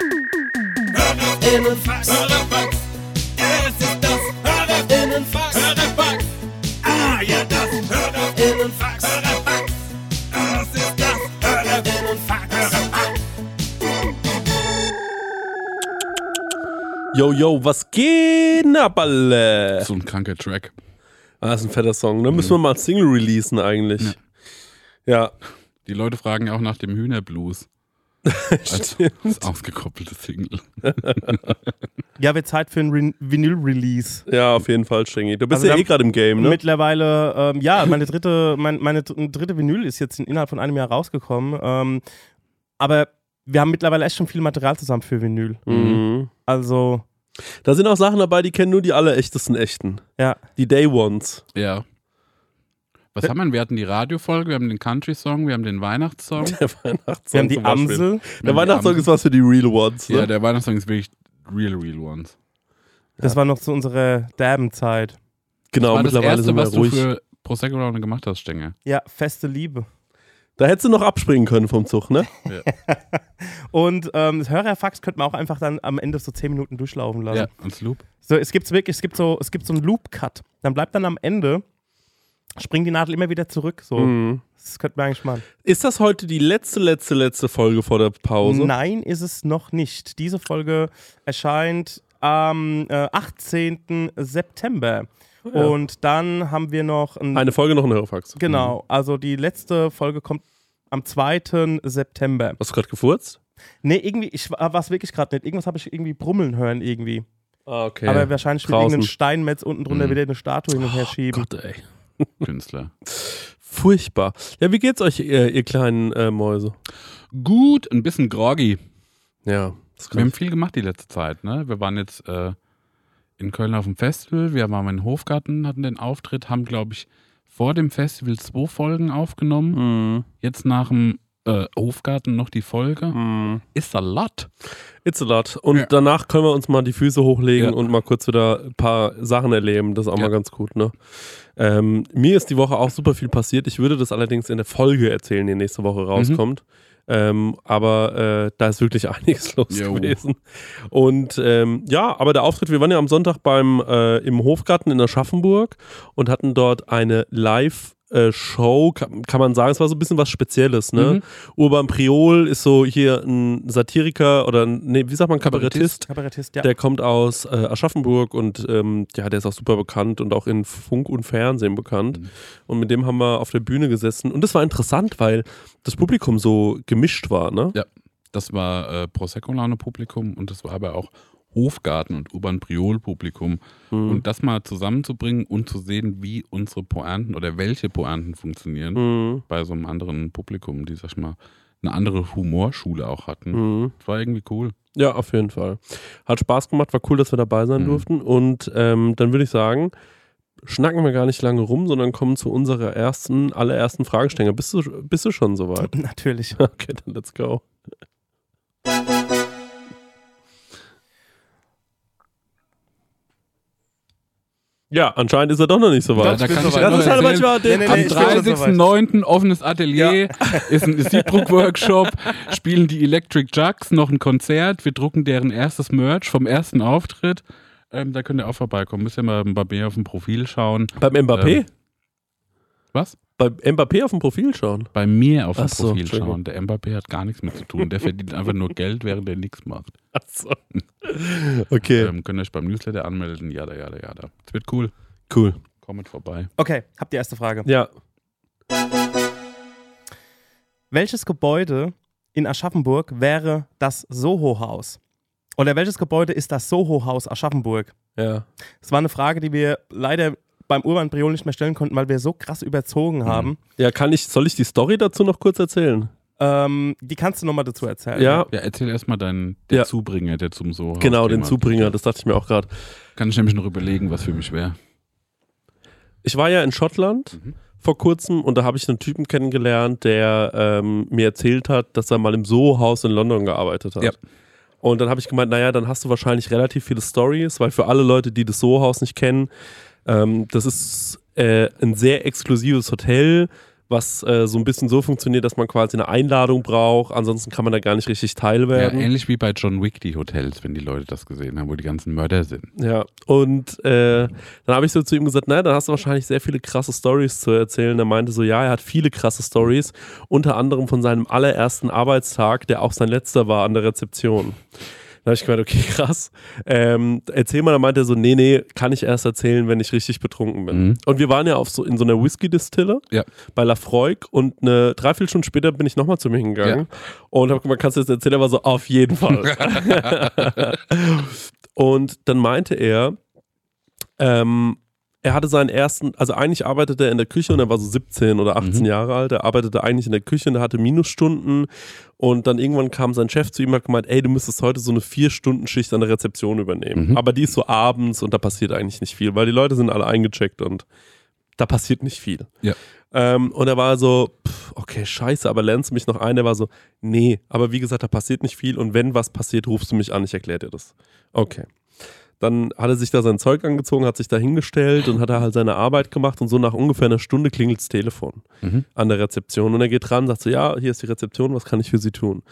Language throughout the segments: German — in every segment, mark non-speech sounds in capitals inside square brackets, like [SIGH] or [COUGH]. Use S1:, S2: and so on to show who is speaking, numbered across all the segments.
S1: Hörerinnenfax. Hörerfax. Es ist das Hörerinnenfax. Hörerfax. Ah, ja, das Hörerinnenfax. Hörerfax. Es ist das Hörerinnenfax. Hörerfax.
S2: Yo, yo, was geht ab, alle?
S3: So ein kranker Track.
S2: Ah, ist ein fetter Song, ne? Müssen wir mal Single releasen eigentlich. Ja.
S3: Die Leute fragen auch nach dem Hühnerblues. [LAUGHS] Als, als ausgekoppelte Single. [LAUGHS]
S4: Ja, wird Zeit für ein Re Vinyl-Release.
S2: Ja, auf jeden Fall, Schengi. Du bist
S4: Also
S2: ja eh gerade im Game, ne?
S4: Mittlerweile, ähm, ja, meine dritte, mein, meine dr- dritte Vinyl ist jetzt innerhalb von einem Jahr rausgekommen. Ähm, aber wir haben mittlerweile echt schon viel Material zusammen für Vinyl.
S2: Mhm.
S4: Also,
S2: Da sind auch Sachen dabei, die kennen nur die allerechtesten Echten.
S4: ja.
S2: Die Day Ones.
S3: Ja. Was haben wir? Wir hatten die Radiofolge, wir haben den Country-Song, wir haben den Weihnachtssong. [LAUGHS]
S2: Der Weihnachtssong.
S4: Wir haben die. Amsel.
S2: Der Weihnachtssong
S3: Amsel.
S2: ist was für die Real Ones. Ne?
S3: Ja, der Weihnachtssong ist wirklich real, real ones.
S4: Das war noch zu unserer Derben-Zeit.
S2: genau,
S3: war das
S2: mittlerweile
S3: erste,
S2: sind wir
S3: was du
S2: ruhig.
S3: für Prosecco Laune gemacht hast, Stenge.
S4: Ja, feste Liebe.
S2: Da hättest du noch abspringen können vom Zug, ne? [LAUGHS]
S4: Und ähm, das Hörerfax könnte man auch einfach dann am Ende so 10 Minuten durchlaufen lassen.
S3: Ja, ans Loop.
S4: So, es gibt wirklich, es gibt so, es gibt so einen Loop-Cut. Dann bleibt dann am Ende, springt die Nadel immer wieder zurück. So.
S2: Mhm.
S4: Das könnte man eigentlich machen.
S2: Ist das heute die letzte, letzte, letzte Folge vor der Pause?
S4: Nein, ist es noch nicht. Diese Folge erscheint am äh, 18. September. Und dann haben wir noch ein,
S2: Eine Folge noch ein Hörerfax.
S4: Genau, also die letzte Folge kommt am 2. September.
S2: Hast du gerade gefurzt?
S4: Nee, irgendwie, ich war es wirklich gerade nicht. Irgendwas habe ich irgendwie brummeln hören irgendwie.
S2: Ah, okay.
S4: Aber wahrscheinlich wird irgendein Steinmetz unten drunter
S3: Mhm.
S4: wieder eine Statue hin und her schieben.
S2: Gott, ey.
S3: Künstler.
S2: Furchtbar. Ja, wie geht's euch, ihr, ihr kleinen äh, Mäuse?
S3: Gut, ein bisschen groggy.
S2: Ja, das
S3: Wir haben viel gemacht die letzte Zeit, ne? Wir waren jetzt äh, in Köln auf dem Festival, wir waren in Hofgarten, hatten den Auftritt, haben, glaube ich, vor dem Festival zwei Folgen aufgenommen.
S2: Mhm.
S3: Jetzt nach dem äh, Hofgarten noch die Folge.
S2: Mhm.
S3: Ist a lot.
S2: It's a lot. Und
S3: Ja.
S2: danach können wir uns mal die Füße hochlegen
S3: Ja.
S2: und mal kurz wieder ein paar Sachen erleben. Das ist auch
S3: Ja.
S2: mal ganz gut, ne? Ähm, mir ist die Woche auch super viel passiert. Ich würde das allerdings in der Folge erzählen, die nächste Woche rauskommt. Ähm, aber äh, da ist wirklich [LAUGHS] einiges los
S3: Jo.
S2: gewesen. Und ähm, ja, aber der Auftritt, wir waren ja am Sonntag beim äh, im Hofgarten in Aschaffenburg und hatten dort eine Live- äh, Show, kann, kann man sagen, es war so ein bisschen was Spezielles, ne?
S3: Mhm.
S2: Urban Priol ist so hier ein Satiriker oder ein, nee, wie sagt man, Kabarettist.
S4: Kabarettist, ja.
S2: Der kommt aus äh, Aschaffenburg und ähm, ja, der ist auch super bekannt und auch in Funk und Fernsehen bekannt.
S3: Mhm.
S2: Und mit dem haben wir auf der Bühne gesessen. Und das war interessant, weil das Publikum so gemischt war, ne?
S3: Ja. Das war äh, Prosecco-Laune-Publikum und das war aber auch Hofgarten und Urban-Priol-Publikum.
S2: Mhm.
S3: Und das mal zusammenzubringen und zu sehen, wie unsere Pointen oder welche Pointen funktionieren
S2: Mhm.
S3: bei so einem anderen Publikum, die, sag ich mal, eine andere Humorschule auch hatten.
S2: Mhm.
S3: Das war irgendwie cool.
S2: Ja, auf jeden Fall. Hat Spaß gemacht, war cool, dass wir dabei sein
S3: Mhm.
S2: durften. Und ähm, dann würde ich sagen, schnacken wir gar nicht lange rum, sondern kommen zu unserer ersten, allerersten Fragestellung. Bist du, bist du schon soweit? [LAUGHS]
S4: Natürlich.
S2: Okay, dann let's go. Ja, anscheinend ist er doch noch nicht so weit.
S3: da ja
S2: Das ist halt manchmal den,
S4: Nee, nee,
S3: Am
S4: ich bin schon soweit.
S3: 30.09. offenes Atelier, [LAUGHS] ist ein Siebdruck-Workshop, spielen die Electric Jugs noch ein Konzert. Wir drucken deren erstes Merch vom ersten Auftritt. Ähm, da könnt ihr auch vorbeikommen. Müsst ihr mal bei mir auf dem Profil schauen.
S2: Beim Mbappé?
S3: Ähm, Was?
S2: Beim Mbappé auf dem Profil schauen.
S3: Bei mir auf dem
S2: so,
S3: Profil schauen. Der Mbappé hat gar nichts mit zu tun. Der verdient einfach nur Geld, während er nichts macht.
S2: Achso. Okay,
S3: Ähm, könnt ihr euch beim Newsletter anmelden. Jada, jada, jada. Es wird cool.
S2: cool.
S3: Kommt vorbei.
S4: Okay, habt die erste Frage.
S2: Ja,
S4: Welches Gebäude in Aschaffenburg wäre das Soho-Haus? Oder welches Gebäude ist das Soho-Haus Aschaffenburg?
S2: ja.
S4: Das war eine Frage, die wir leider beim Urban Priol nicht mehr stellen konnten, weil wir so krass überzogen haben.
S2: Ja, kann ich, soll ich die Story dazu noch kurz erzählen?
S4: Ähm, die kannst du nochmal dazu erzählen.
S2: Ja,
S3: Ja, erzähl erstmal deinen der
S2: Ja.
S3: Zubringer, der zum so
S2: genau, den Zubringer, das dachte ich mir auch gerade.
S3: Kann ich nämlich noch überlegen, was für mich wäre.
S2: Ich war ja in Schottland
S3: Mhm.
S2: vor kurzem und da habe ich einen Typen kennengelernt, der ähm, mir erzählt hat, dass er mal im Soho-Haus in London gearbeitet hat.
S3: Ja.
S2: Und dann habe ich gemeint, naja, dann hast du wahrscheinlich relativ viele Stories, weil für alle Leute, die das Soho-Haus nicht kennen, ähm, das ist äh, ein sehr exklusives Hotel was äh, so ein bisschen so funktioniert, dass man quasi eine Einladung braucht. Ansonsten kann man da gar nicht richtig Teil
S3: Ja, ähnlich wie bei John Wick, die Hotels, wenn die Leute das gesehen haben, wo die ganzen Mörder sind.
S2: Ja, und äh, dann habe ich so zu ihm gesagt, na, dann hast du wahrscheinlich sehr viele krasse Stories zu erzählen. Er meinte so, ja, er hat viele krasse Stories, unter anderem von seinem allerersten Arbeitstag, der auch sein letzter war an der Rezeption. Da habe ich gemeint, okay, [LAUGHS] krass. Ähm, erzähl mal, dann meinte er so, nee, nee, kann ich erst erzählen, wenn ich richtig betrunken bin.
S3: Mhm.
S2: Und wir waren ja auf so, in so einer Whisky-Distille
S3: Ja.
S2: bei Lafroig und eine Dreiviertelstunde später bin ich nochmal zu mir hingegangen und habe gemeint, kannst du das erzählen? Er war so, auf jeden Fall. [LAUGHS] [LAUGHS] und dann meinte er, ähm, er hatte seinen ersten, also eigentlich arbeitete er in der Küche und er war so 17 oder 18
S3: Mhm.
S2: Jahre alt. Er arbeitete eigentlich in der Küche und er hatte Minusstunden. Und dann irgendwann kam sein Chef zu ihm und hat gemeint, ey, du müsstest heute so eine Vier-Stunden-Schicht an der Rezeption übernehmen.
S3: Mhm.
S2: Aber die ist so abends und da passiert eigentlich nicht viel, weil die Leute sind alle eingecheckt und da passiert nicht viel.
S3: Ja.
S2: Ähm, und er war so, pff, okay, scheiße, aber lernst du mich noch ein? Er war so, nee, aber wie gesagt, da passiert nicht viel und wenn was passiert, rufst du mich an, ich erkläre dir das. Okay. Dann hat er sich da sein Zeug angezogen, hat sich da hingestellt und hat er halt seine Arbeit gemacht und so nach ungefähr einer Stunde klingelt das Telefon
S3: Mhm.
S2: an der Rezeption und er geht ran, sagt so, ja, hier ist die Rezeption, was kann ich für Sie tun?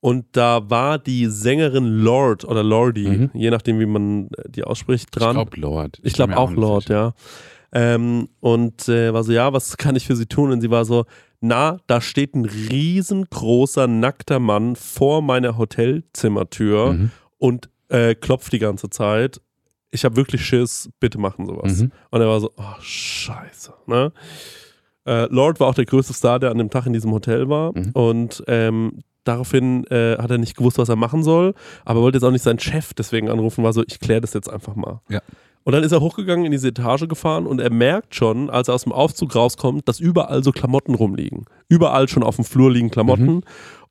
S2: Und da war die Sängerin Lord oder Lordi,
S3: Mhm.
S2: je nachdem, wie man äh, die ausspricht,
S3: Ich
S2: dran.
S3: glaube Lord.
S2: Ich
S3: bin
S2: glaube auch Lord,
S3: sicher.
S2: ja. Ähm, und äh, war so, ja, was kann ich für sie tun? Und sie war so, na, da steht ein riesengroßer, nackter Mann vor meiner Hotelzimmertür
S3: Mhm.
S2: und äh, klopft die ganze Zeit. Ich habe wirklich Schiss, bitte machen sowas.
S3: Mhm.
S2: Und er war so, oh, scheiße. Ne? Äh, Lord war auch der größte Star, der an dem Tag in diesem Hotel war.
S3: Mhm.
S2: Und ähm, daraufhin äh, hat er nicht gewusst, was er machen soll, aber wollte jetzt auch nicht seinen Chef deswegen anrufen, war so, ich kläre das jetzt einfach mal.
S3: Ja.
S2: Und dann ist er hochgegangen in diese Etage gefahren und er merkt schon, als er aus dem Aufzug rauskommt, dass überall so Klamotten rumliegen. Überall schon auf dem Flur liegen Klamotten.
S3: Mhm.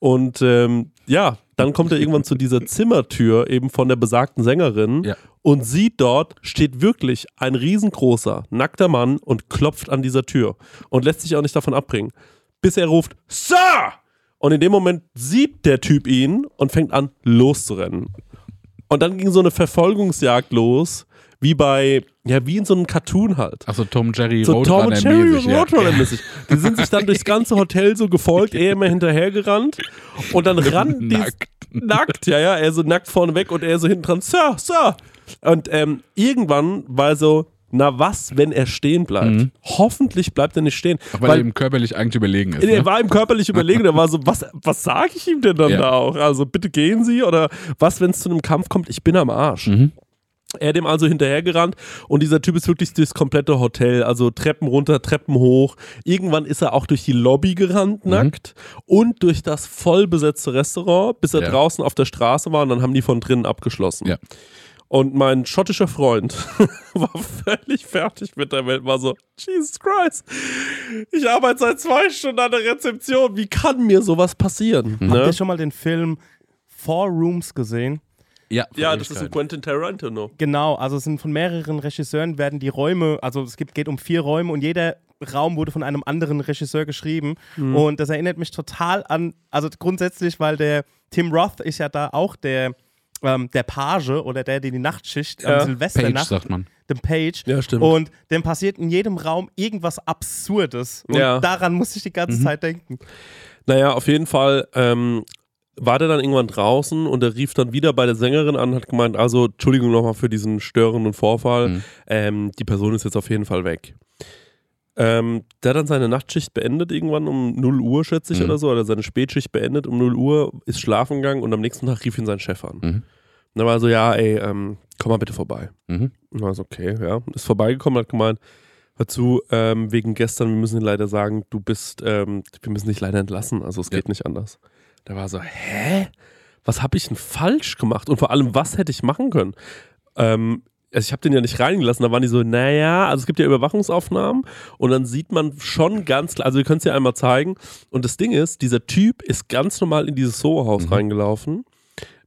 S2: Und ähm, ja, dann kommt er irgendwann zu dieser Zimmertür eben von der besagten Sängerin
S3: Ja.
S2: und sieht dort, steht wirklich ein riesengroßer, nackter Mann und klopft an dieser Tür und lässt sich auch nicht davon abbringen. Bis er ruft, Sir! Und in dem Moment sieht der Typ ihn und fängt an, loszurennen. Und dann ging so eine Verfolgungsjagd los, wie bei, ja, wie in so einem Cartoon halt.
S3: Achso, Tom Jerry
S2: So Tom und Jerry
S3: Roadrunner-mäßig. ja.
S2: Die sind sich dann durchs ganze Hotel so gefolgt, er immer hinterhergerannt. Und dann rannten die
S3: Nackt.
S2: nackt, ja, ja, er so nackt vorne weg und er so hinten dran, Sir, Sir. Und ähm, irgendwann war er so, na was, wenn er stehen bleibt?
S3: Mhm.
S2: Hoffentlich bleibt er nicht stehen.
S3: Auch weil, er ihm körperlich eigentlich überlegen ist.
S2: Er
S3: Ne?
S2: war ihm körperlich überlegen, der war so, was, was sage ich ihm denn dann
S3: Ja.
S2: da auch? Also bitte gehen Sie oder was, wenn es zu einem Kampf kommt, ich bin am Arsch.
S3: Mhm.
S2: Er dem also hinterhergerannt und dieser Typ ist wirklich durchs komplette Hotel, also Treppen runter, Treppen hoch. Irgendwann ist er auch durch die Lobby gerannt, nackt, und durch das vollbesetzte Restaurant, bis er
S3: Ja.
S2: draußen auf der Straße war und dann haben die von drinnen abgeschlossen.
S3: Ja.
S2: Und mein schottischer Freund [LAUGHS] war völlig fertig mit der Welt, war so, Jesus Christ, ich arbeite seit zwei Stunden an der Rezeption, wie kann mir sowas passieren?
S4: Habt ihr
S2: Ne?
S4: schon mal den Film Four Rooms gesehen?
S3: Ja,
S2: Ja, das ist ein Quentin Tarantino.
S4: Genau, also es sind von mehreren Regisseuren werden die Räume, also es gibt, geht um vier Räume und jeder Raum wurde von einem anderen Regisseur geschrieben.
S2: Mhm.
S4: Und das erinnert mich total an, also grundsätzlich, weil der Tim Roth ist ja da auch der, ähm, der Page oder der, der die Nachtschicht
S2: Ja.
S4: am Silvesternacht,
S3: Page, sagt man.
S4: dem Page.
S2: Ja, stimmt.
S4: Und dem passiert in jedem Raum irgendwas Absurdes. Und
S2: Ja.
S4: daran muss ich die ganze
S3: Mhm.
S4: Zeit denken.
S2: Naja, auf jeden Fall ähm, war der dann irgendwann draußen und er rief dann wieder bei der Sängerin an und hat gemeint, also Entschuldigung nochmal für diesen störenden Vorfall,
S3: Mhm.
S2: ähm, die Person ist jetzt auf jeden Fall weg. Ähm, der hat dann seine Nachtschicht beendet irgendwann um 0 Uhr, schätze ich,
S3: Mhm.
S2: oder so, oder seine Spätschicht beendet um 0 Uhr, ist schlafen gegangen und am nächsten Tag rief ihn sein Chef an.
S3: Mhm.
S2: Und dann war er so, ja, ey, ähm, komm mal bitte vorbei.
S3: Mhm.
S2: Und war so, okay, ja. Ist vorbeigekommen, hat gemeint, hör zu, ähm, wegen gestern, wir müssen dir leider sagen, du bist, ähm, wir müssen dich leider entlassen, also es
S3: Ja.
S2: geht nicht anders. Da war so, hä? Was habe ich denn falsch gemacht? Und vor allem, was hätte ich machen können? Ähm, also ich habe den ja nicht reingelassen, da waren die so, naja, also es gibt ja Überwachungsaufnahmen und dann sieht man schon ganz klar, also wir können es ja einmal zeigen. Und das Ding ist, dieser Typ ist ganz normal in dieses Soho-Haus
S3: Mhm.
S2: reingelaufen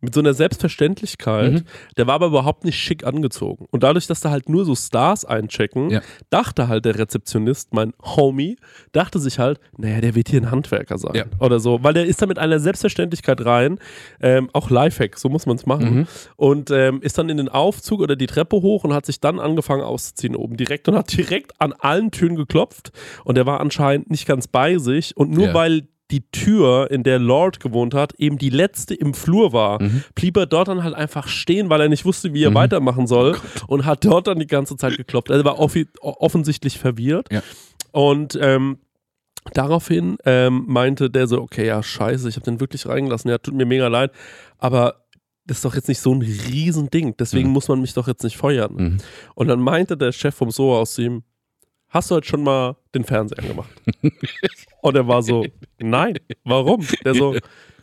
S2: mit so einer Selbstverständlichkeit.
S3: Mhm.
S2: Der war aber überhaupt nicht schick angezogen. Und dadurch, dass da halt nur so Stars einchecken,
S3: Ja.
S2: dachte halt der Rezeptionist, mein Homie, dachte sich halt, naja, der wird hier ein Handwerker sein.
S3: Ja.
S2: Oder so. Weil der ist da mit einer Selbstverständlichkeit rein. Ähm, auch Lifehack, so muss man es machen.
S3: Mhm.
S2: Und ähm, ist dann in den Aufzug oder die Treppe hoch und hat sich dann angefangen auszuziehen oben direkt und hat direkt an allen Türen geklopft. Und der war anscheinend nicht ganz bei sich. Und nur
S3: Ja.
S2: weil die Tür, in der Lord gewohnt hat, eben die letzte im Flur war,
S3: Mhm.
S2: blieb er dort dann halt einfach stehen, weil er nicht wusste, wie er weitermachen soll und hat dort dann die ganze Zeit geklopft. Also er war offi offensichtlich verwirrt.
S3: Ja.
S2: Und ähm, daraufhin ähm, meinte der so, okay, ja, scheiße, ich habe den wirklich reingelassen. Ja, tut mir mega leid, aber das ist doch jetzt nicht so ein Riesending, deswegen
S3: Mhm.
S2: muss man mich doch jetzt nicht feuern.
S3: Mhm.
S2: Und dann meinte der Chef vom Soho aus ihm, hast du heute schon mal den Fernseher angemacht? [LAUGHS] Und er war so, nein, warum? Der so,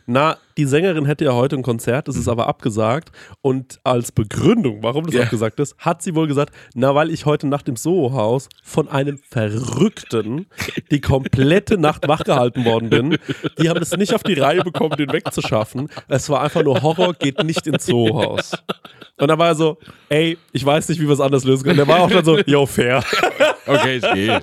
S2: na, die Sängerin hätte ja heute ein Konzert, das ist aber abgesagt. Und als Begründung, warum das
S3: Ja.
S2: abgesagt ist, hat sie wohl gesagt, na, weil ich heute Nacht im Soho-Haus von einem Verrückten die komplette Nacht wachgehalten worden bin. Die haben es nicht auf die Reihe bekommen, den wegzuschaffen. Es war einfach nur Horror, geht nicht ins Soho-Haus. Und da war er so, ey, ich weiß nicht, wie wir es anders lösen können. Der war auch dann so, yo, fair.
S3: Okay, ich gehe.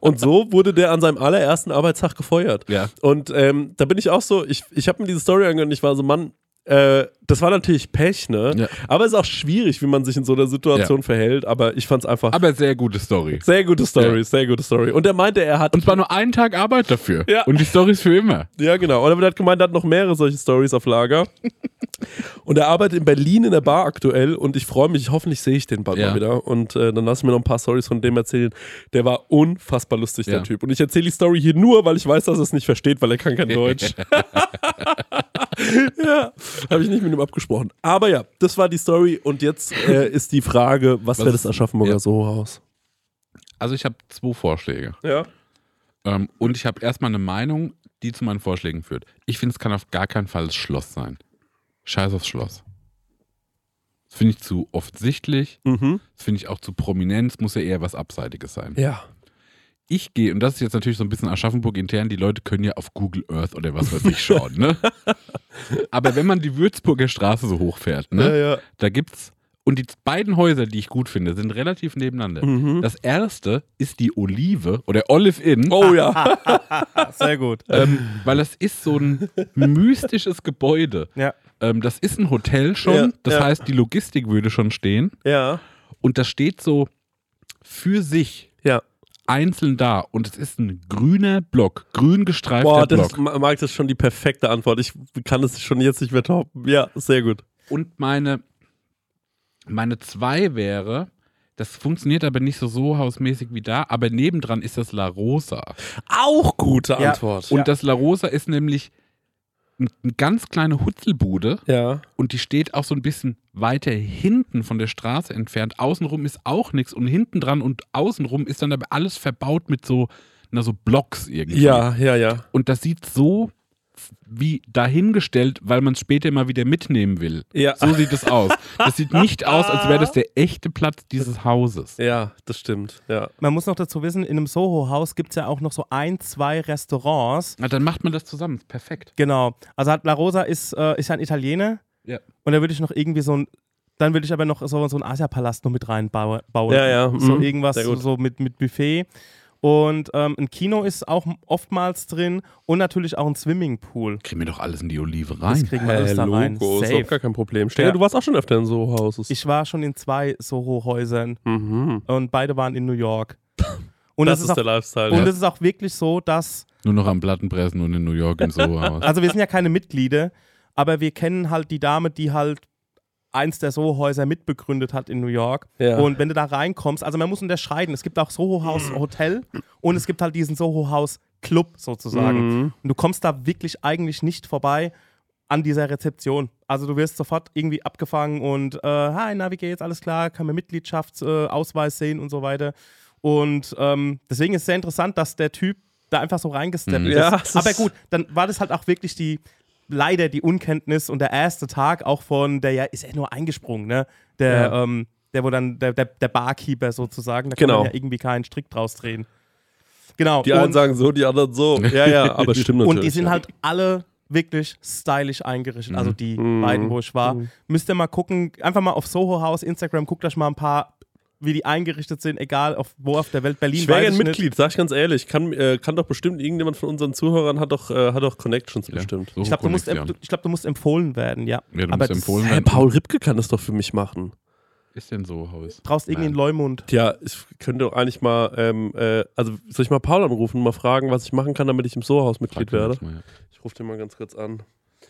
S2: Und so wurde der an seinem allerersten Arbeitstag gefeuert.
S3: Ja.
S2: Und ähm, da bin ich auch so, ich, ich habe mir diese Story angehört und ich war so, Mann, äh, das war natürlich Pech, ne?
S3: Ja.
S2: Aber es ist auch schwierig, wie man sich in so einer Situation verhält. Aber ich fand es einfach
S3: Aber sehr gute Story.
S2: sehr gute Story,
S3: Ja.
S2: sehr gute Story. Und er meinte, er hat
S3: Und zwar nur einen Tag Arbeit dafür.
S2: Ja.
S3: Und die Story ist für immer.
S2: Ja, genau. Und er hat gemeint, er hat noch mehrere solche Stories auf Lager. [LAUGHS] und er arbeitet in Berlin in der Bar aktuell und ich freue mich, hoffentlich sehe ich den bald
S3: Ja.
S2: mal wieder. Und äh, dann lass ich mir noch ein paar Stories von dem erzählen. Der war unfassbar lustig, der
S3: Ja.
S2: Typ. Und ich erzähle die Story hier nur, weil ich weiß, dass er es nicht versteht, weil er kann kein [LAUGHS] Deutsch. [LAUGHS] [LAUGHS] ja, habe ich nicht mit ihm abgesprochen. Aber ja, das war die Story und jetzt äh, ist die Frage, was,
S3: Was
S2: wäre das Aschaffenburger
S3: ja.
S2: Soho-Haus?
S3: Also ich habe zwei Vorschläge.
S2: Ja.
S3: Ähm, und ich habe erstmal eine Meinung, die zu meinen Vorschlägen führt. Ich finde, es kann auf gar keinen Fall das Schloss sein. Scheiß aufs Schloss. Das finde ich zu offensichtlich.
S2: Mhm.
S3: Das finde ich auch zu prominent. Es muss ja eher was Abseitiges sein.
S2: Ja.
S3: Ich gehe, und das ist jetzt natürlich so ein bisschen Aschaffenburg intern, die Leute können ja auf Google Earth oder was weiß ich schauen, ne? [LAUGHS] Aber wenn man die Würzburger Straße so hochfährt, ne?
S2: Ja, ja.
S3: Da gibt's, und die beiden Häuser, die ich gut finde, sind relativ nebeneinander.
S2: Mhm.
S3: Das erste ist die Olive oder Olive Inn.
S2: Oh ja. [LAUGHS]
S4: Sehr gut.
S3: Ähm, weil das ist so ein mystisches Gebäude.
S4: Ja.
S3: Ähm, das ist ein Hotel schon,
S2: Ja,
S3: das
S2: ja.
S3: heißt, die Logistik würde schon stehen.
S2: ja.
S3: Und das steht so für sich
S2: Ja.
S3: Einzeln da. Und es ist ein grüner Block, grün gestreifter
S2: Boah, das
S3: Block.
S2: ist, Ma- Marc, das ist schon die perfekte Antwort. Ich kann es schon jetzt nicht mehr toppen. Ja, sehr gut.
S3: Und meine, meine zwei wäre, das funktioniert aber nicht so Sohausmäßig wie da, aber nebendran ist das La Rosa.
S2: Auch gute
S4: Ja.
S2: Antwort.
S3: Und das La Rosa ist nämlich eine ganz kleine Hutzelbude
S2: ja.
S3: und die steht auch so ein bisschen weiter hinten von der Straße entfernt. Außenrum ist auch nichts und hinten dran und außenrum ist dann aber alles verbaut mit so, na, so Blocks irgendwie.
S2: Ja, ja, ja.
S3: Und das sieht so wie dahingestellt, weil man es später mal wieder mitnehmen will.
S2: Ja.
S3: So sieht es aus. Das sieht nicht [LAUGHS] aus, als wäre das der echte Platz dieses Hauses.
S2: Ja, das stimmt. Ja.
S4: Man muss noch dazu wissen, in einem Soho-Haus gibt es ja auch noch so ein, zwei Restaurants.
S3: Na, dann macht man das zusammen. Perfekt.
S4: Genau. Also hat La Rosa ist, äh, ist ja ein Italiener
S3: Ja.
S4: und da würde ich noch irgendwie so ein, dann würde ich aber noch so, so einen Asiapalast noch mit reinbauen.
S2: Ja, ja,
S4: So
S2: mhm.
S4: irgendwas
S2: Sehr
S4: so,
S2: gut.
S4: so mit, mit Buffet. Und ähm, ein Kino ist auch oftmals drin und natürlich auch ein Swimmingpool.
S3: Kriegen wir doch alles in die Olive
S4: Das
S3: rein.
S4: kriegen wir alles da rein.
S2: Logo, ist
S4: Safe.
S2: auch gar kein Problem. Stell dir,
S4: Ja.
S2: du warst auch schon öfter in so Hauses.
S4: Ich war schon in zwei Soho-Häusern
S2: mhm.
S4: und beide waren in New York. [LAUGHS] Und
S2: das
S4: es
S2: ist,
S4: ist,
S2: der
S4: auch,
S2: Lifestyle.
S4: und
S2: ja.
S4: es ist auch wirklich so, dass
S3: Nur noch am Plattenpressen und in New York im Soho-Haus. [LAUGHS]
S4: Also wir sind ja keine Mitglieder, aber wir kennen halt die Dame, die halt eins der Soho-Häuser mitbegründet hat in New York.
S2: Ja.
S4: Und wenn du da reinkommst, also man muss unterscheiden, es gibt auch Soho-Haus Hotel [CLEARS THROAT] und es gibt halt diesen Soho-Haus Club sozusagen.
S2: Mhm.
S4: Und du kommst da wirklich eigentlich nicht vorbei an dieser Rezeption. Also du wirst sofort irgendwie abgefangen und äh, hi, na, wie geht's, alles klar, kann man Mitgliedschaftsausweis äh, sehen und so weiter. Und ähm, deswegen ist es sehr interessant, dass der Typ da einfach so reingesteppt
S3: Mhm.
S4: ist.
S2: Ja,
S4: Aber gut, dann war das halt auch wirklich die, leider die Unkenntnis und der erste Tag auch von, der ja, ist ja nur eingesprungen, ne? Der,
S2: Ja.
S4: ähm, der wo dann, der, der, der Barkeeper sozusagen, da
S2: Genau.
S4: kann man ja irgendwie keinen Strick draus drehen. Genau.
S2: Die einen
S4: und,
S2: sagen so, die anderen so. Ja, ja, [LAUGHS] aber stimmt natürlich.
S4: und die sind halt alle wirklich stylisch eingerichtet.
S3: Mhm.
S4: Also die
S2: Mhm.
S4: beiden, wo ich war.
S2: Mhm.
S4: Müsst ihr mal gucken, einfach mal auf Soho House, Instagram, guckt euch mal ein paar, wie die eingerichtet sind, egal auf, wo auf der Welt. Berlin
S2: Ich wäre gern. Mitglied, sag ich ganz ehrlich. Kann, äh, kann doch bestimmt irgendjemand von unseren Zuhörern hat doch, äh, hat doch Connections
S3: Ja,
S2: bestimmt.
S3: so
S4: Ich glaube, du, musst ich glaub, du musst empfohlen werden, ja.
S3: Ja, du
S4: Aber
S3: musst empfohlen
S2: Hey,
S3: werden.
S2: Paul Ripke kann das doch für mich machen.
S3: ist denn so Haus?
S4: Brauchst irgendwie einen
S3: Nein.
S4: Leumund.
S2: Tja, ich könnte doch eigentlich mal, ähm, äh, also soll ich mal Paul anrufen und mal fragen, was ich machen kann, damit ich im Soho-Haus Mitglied werde?
S3: mal, ja.
S2: Ich rufe den mal ganz kurz an.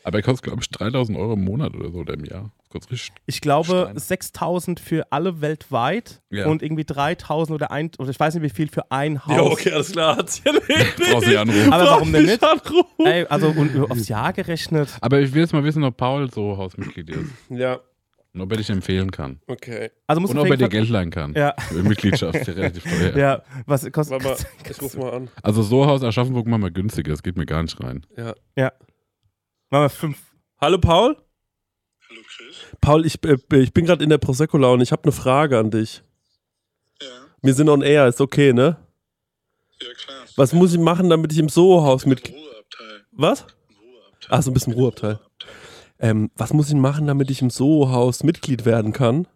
S3: Aber er kostet, glaube ich, 3000 Euro im Monat oder so oder im Jahr. Kurz richtig.
S4: Ich glaube,
S3: Stein.
S4: 6000 für alle weltweit
S3: Ja.
S4: und irgendwie 3000 oder ein, oder ich weiß nicht wie viel für ein Haus.
S2: Ja, okay, alles klar. Hat's ja nicht.
S3: Brauchst du anrufen.
S4: Aber warum denn nicht?
S2: Anrufen.
S4: Ey, also und aufs Jahr gerechnet.
S3: Aber ich will jetzt mal wissen, ob Paul so Hausmitglied ist.
S2: Ja,
S3: Und ob er dich empfehlen kann.
S2: okay.
S4: Also muss
S3: Und ob er dir Geld leihen kann.
S4: Ja,
S3: Für Mitgliedschaft ist ja relativ [LAUGHS] teuer.
S4: ja. Was kostet.
S2: Warte mal, [LAUGHS] ich ruf mal an.
S3: Also so Haus Aschaffenburg machen wir günstiger. Das geht mir gar nicht rein.
S2: Ja.
S4: Machen wir fünf.
S2: Hallo Paul?
S5: Hallo Chris.
S2: Paul, ich, äh, ich bin gerade in der Prosecco-Laune. Ich habe eine Frage an dich.
S5: Ja,
S2: Wir sind on air, ist okay, ne?
S5: ja klar.
S2: Was muss ich machen, damit ich im Soho-Haus mit...
S5: Ruheabteil.
S2: Was?
S5: Ruheabteil.
S2: Ach, so ein bisschen Ruheabteil. Ähm, was muss ich machen, damit ich im Soho-Haus Mitglied werden kann?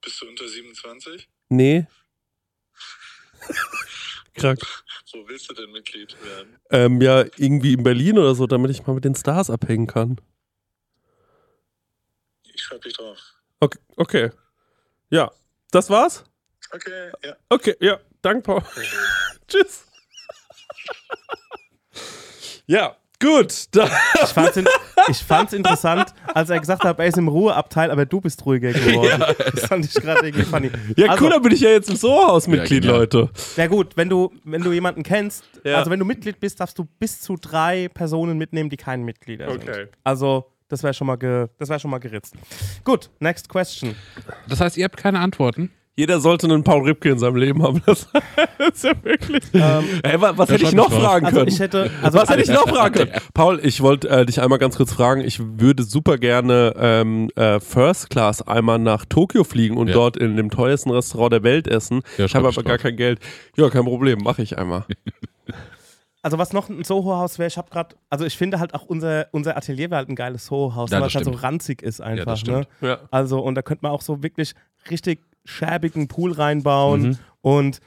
S5: Bist du unter 27?
S2: Nee. [LAUGHS] Krank.
S5: Wo willst du denn Mitglied werden?
S2: Ähm, ja, irgendwie in Berlin oder so, damit ich mal mit den Stars abhängen kann.
S5: Ich schreib dich drauf.
S2: Okay, okay. Ja, das war's?
S5: Okay, ja.
S2: Okay, ja, danke, Paul. [LAUGHS] Tschüss. [LAUGHS] ja, gut. Da,
S4: Ich fand's, in, ich fand's interessant, als er gesagt hat, er ist im Ruheabteil, aber du bist ruhiger geworden. Das fand ich gerade irgendwie funny.
S2: ja,
S4: also,
S2: cool, dann bin ich ja jetzt im Soho-Haus-Mitglied,
S3: Ja.
S2: Leute.
S4: Ja gut, wenn du, wenn du jemanden kennst,
S2: Ja.
S4: also wenn du Mitglied bist, darfst du bis zu drei Personen mitnehmen, die kein Mitglieder sind.
S2: Okay.
S4: Also das wäre schon, mal ge, das wär schon mal geritzt. Gut, next question.
S3: Das heißt, ihr habt keine Antworten?
S2: Jeder sollte einen Paul Ripke in seinem Leben haben. [LAUGHS] Das ist ja wirklich. Ey, wa- was
S3: Ja,
S2: hätte ich noch fragen
S4: Also
S2: können?
S4: ich hätte, also
S2: was hätte ich noch fragen können? [LAUGHS] Paul, ich wollte äh, dich einmal ganz kurz fragen. Ich würde super gerne ähm, äh, First Class einmal nach Tokio fliegen und
S3: Ja.
S2: dort in dem teuersten Restaurant der Welt essen.
S3: Ja,
S2: ich habe aber gar kein Geld. Ja, kein Problem, mache ich einmal. [LAUGHS]
S4: Also was noch ein Soho-Haus wäre, ich habe gerade, also ich finde halt auch unser, unser Atelier wäre halt ein geiles Soho-Haus,
S3: Ja,
S4: weil es halt so ranzig ist einfach.
S3: das
S4: ne?
S2: Ja.
S4: Also und da könnte man auch so wirklich richtig schäbigen Pool reinbauen
S3: Mhm.
S4: und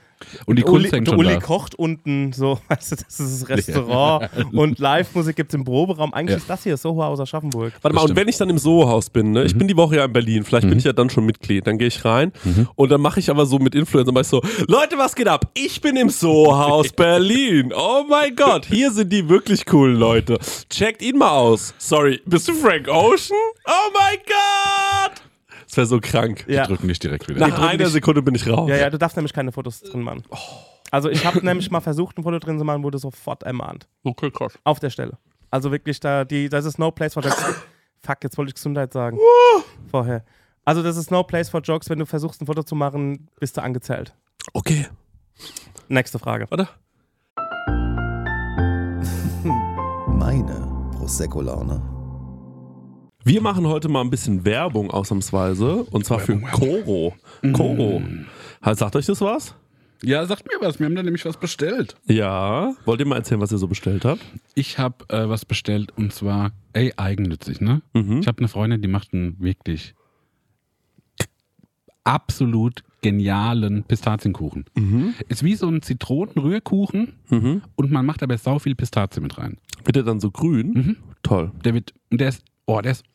S3: Und die
S4: Uli,
S3: Kunst hängt
S4: der
S3: schon
S4: Uli
S3: da.
S4: kocht unten, so, [LAUGHS] weißt du, das ist das Restaurant [LAUGHS] und Live-Musik gibt es im Proberaum. Eigentlich
S3: Ja.
S4: ist das hier Soho aus Aschaffenburg.
S2: Warte mal, und wenn ich dann im Soho-Haus bin, ne? ich bin die Woche ja in Berlin, vielleicht bin ich ja dann schon Mitglied, dann gehe ich rein und dann mache ich aber so mit Influencern, mach ich so, Leute, was geht ab? Ich bin im Soho-Haus [LAUGHS] Berlin. Oh mein Gott, hier sind die wirklich coolen Leute. Checkt ihn mal aus. Sorry, bist du Frank Ocean? Oh mein Gott! Das wäre so krank.
S4: Ja.
S3: Drücken nicht direkt wieder.
S2: Nach einer Sekunde bin ich raus.
S4: Ja, ja, du darfst nämlich keine Fotos drin machen. Also ich habe nämlich mal versucht, ein Foto drin zu machen, wurde sofort ermahnt.
S2: Okay, krass.
S4: Auf der Stelle. Also wirklich da, die, das ist no place for jokes. Fuck, jetzt wollte ich Gesundheit sagen. Vorher. Also das ist no place for jokes. Wenn du versuchst, ein Foto zu machen, bist du angezählt.
S2: Okay,
S4: Nächste Frage.
S2: warte.
S6: Meine Prosecco-Laune.
S2: Wir machen heute mal ein bisschen Werbung ausnahmsweise und zwar für Koro. Koro. Halt, Sagt euch das was?
S3: Ja, sagt mir was. Wir haben da nämlich was bestellt.
S2: Ja. Wollt ihr mal erzählen, was ihr so bestellt habt?
S3: Ich habe äh, was bestellt und zwar, ey, eigennützig, ne?
S2: Mhm.
S3: Ich habe eine Freundin, die macht einen wirklich absolut genialen Pistazienkuchen. Ist wie so ein Zitronenrührkuchen
S2: Mhm.
S3: und man macht aber sau viel Pistazie mit rein.
S2: Wird der dann so grün?
S3: Mhm.
S2: Toll.
S3: Der wird, und der ist, oh, der ist,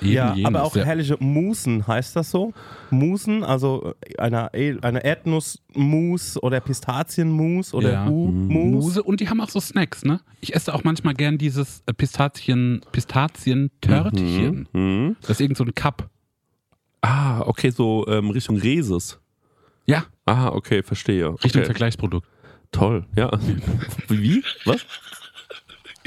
S3: Eben
S4: ja,
S3: jenes,
S4: aber auch
S3: ja.
S4: herrliche Musen, heißt das so? Musen, also äh, eine, eine Erdnussmus oder Pistazienmus oder
S3: Ja.
S4: U-Mus.
S3: Muse und die haben auch so Snacks, ne? Ich esse auch manchmal gern dieses äh, Pistazien, Pistazien-Törtchen.
S2: Mhm.
S3: Das ist irgend so ein Cup.
S2: Ah, okay, so ähm, Richtung Reses.
S3: Ja,
S2: Ah, okay, verstehe.
S3: Richtung
S2: okay.
S3: Vergleichsprodukt.
S2: Toll, ja. [LAUGHS] Wie? Was?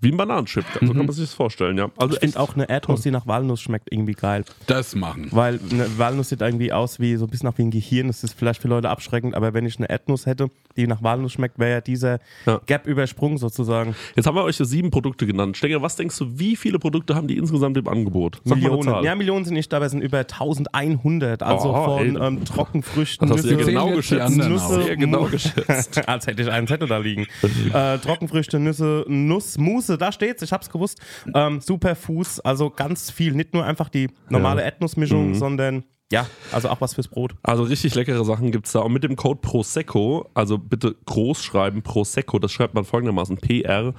S2: Wie ein Bananenchip. So kann man sich das vorstellen, ja. Also
S4: ich finde auch eine Erdnuss, die nach Walnuss schmeckt, irgendwie geil.
S3: Das machen.
S4: Weil eine Walnuss sieht irgendwie aus wie so ein bisschen nach wie ein Gehirn. Das ist vielleicht für Leute abschreckend, aber wenn ich eine Erdnuss hätte, die nach Walnuss schmeckt, wäre ja dieser
S2: Ja.
S4: Gap übersprungen sozusagen.
S2: Jetzt haben wir euch so sieben Produkte genannt. Stenger, was denkst du, wie viele Produkte haben die insgesamt im Angebot? Sag
S4: Millionen. Ja, Millionen sind nicht dabei, es sind über 1100. Also
S2: Oh,
S4: von ähm, Trockenfrüchten,
S2: Das hast ja
S3: Nüsse-
S2: genau geschätzt. Nüsse, genau
S4: Mu-
S2: geschätzt. [LAUGHS]
S4: Als hätte ich einen Zettel da liegen. äh, Trockenfrüchte, Nüsse, Nuss, Muße, da steht's, ich hab's gewusst. Ähm, Superfuß, also ganz viel. Nicht nur einfach die normale
S2: Ja.
S4: Erdnussmischung,
S2: Mhm.
S4: sondern ja, also auch was fürs Brot.
S2: Also richtig leckere Sachen gibt es da. Und mit dem Code Prosecco, also bitte groß schreiben, Prosecco, das schreibt man folgendermaßen: P-R-O-S-E-C-C-O.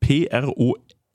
S2: P-R-O-S-E-C-C-O.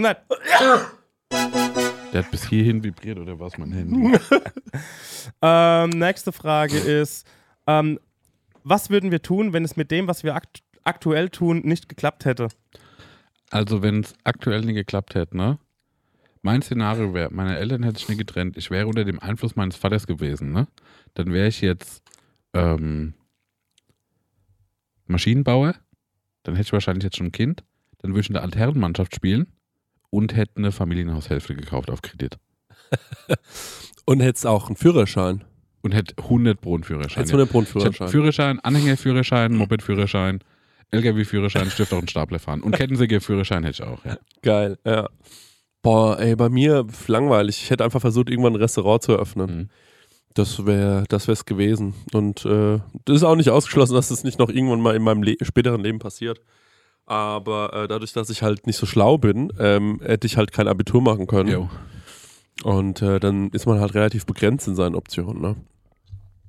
S4: Gesundheit.
S3: Der hat bis hierhin vibriert oder was mein Handy? [LAUGHS]
S4: Ähm, nächste Frage ist, ähm, was würden wir tun, wenn es mit dem, was wir akt aktuell tun, nicht geklappt hätte?
S3: Also, wenn es aktuell nicht geklappt hätte, ne? Mein Szenario wäre, meine Eltern hätten sich nicht getrennt. Ich wäre unter dem Einfluss meines Vaters gewesen, ne? Dann wäre ich jetzt ähm, Maschinenbauer. Dann hätte ich wahrscheinlich jetzt schon ein Kind. Dann würde ich in der Altherrenmannschaft spielen und hätte eine Familienhaushälfte gekauft auf Kredit. [LAUGHS]
S2: Und hättest auch einen Führerschein.
S3: Und hätte 100 Pro einen Führerschein.
S2: Hättest du einen Führerschein.
S3: Führerschein, Anhängerführerschein, Mopedführerschein, LKW-Führerschein, auch einen Stapler fahren. Und Kettensäge-Führerschein hätte ich auch, ja.
S2: Geil, ja. Boah, ey, bei mir langweilig. Ich hätte einfach versucht, irgendwann ein Restaurant zu eröffnen.
S3: Mhm.
S2: Das wäre das wär's gewesen. Und äh, das ist auch nicht ausgeschlossen, dass das nicht noch irgendwann mal in meinem Le späteren Leben passiert. Aber äh, dadurch, dass ich halt nicht so schlau bin, ähm, hätte ich halt kein Abitur machen können.
S3: Jo.
S2: Und äh, dann ist man halt relativ begrenzt in seinen Optionen, ne?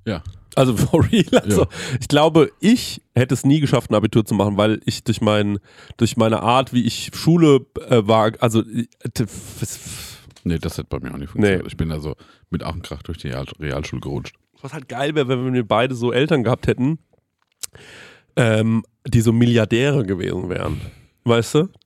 S3: Ja.
S2: Also [LAUGHS] for real. Also,
S3: Ja.
S2: ich glaube, ich hätte es nie geschafft, ein Abitur zu machen, weil ich durch, mein, durch meine Art, wie ich Schule äh, war, also äh,
S3: Nee, das hätte bei mir auch nicht funktioniert.
S2: Nee.
S3: Ich bin also mit Ach und Krach durch die Real Realschule gerutscht.
S2: was halt geil wäre, wenn wir beide so Eltern gehabt hätten, ähm, die so Milliardäre gewesen wären. Weißt du? [LAUGHS]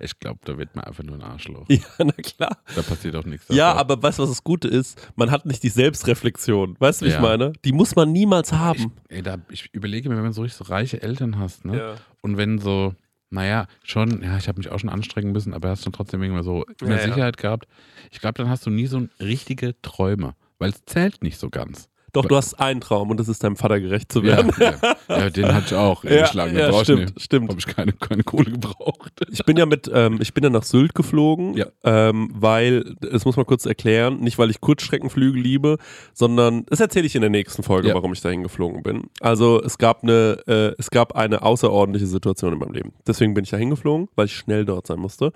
S3: Ich glaube, da wird man einfach nur ein Arschloch.
S2: Ja, na klar.
S3: Da passiert auch nichts.
S2: Ja,
S3: davor.
S2: aber weißt du, was das Gute ist? Man hat nicht die Selbstreflexion. Weißt du, wie ich
S3: Ja.
S2: meine? Die muss man niemals haben.
S3: Ich, ey, da, ich überlege mir, wenn man so richtig so reiche Eltern hast, ne?
S2: Ja.
S3: Und wenn so, naja, schon, ja, ich habe mich auch schon anstrengen müssen, aber hast dann trotzdem irgendwann so
S2: Ja, ja.
S3: Sicherheit gehabt. Ich glaube, dann hast du nie so richtige Träume, weil es zählt nicht so ganz.
S2: Doch, du hast einen Traum und das ist deinem Vater gerecht zu
S3: Ja,
S2: werden.
S3: ja, ja, den hatte ich auch. [LAUGHS]
S2: Ja, ja, stimmt,
S3: nicht.
S2: stimmt.
S3: Habe ich keine, keine Kohle gebraucht.
S2: Ich bin ja mit, ähm, ich bin ja nach Sylt geflogen,
S3: Ja.
S2: ähm, weil, das muss man kurz erklären, nicht weil ich Kurzstreckenflüge liebe, sondern, das erzähle ich in der nächsten Folge,
S3: Ja.
S2: warum ich dahin geflogen bin. Also es gab eine, äh, es gab eine außerordentliche Situation in meinem Leben. Deswegen bin ich dahin geflogen, weil ich schnell dort sein musste.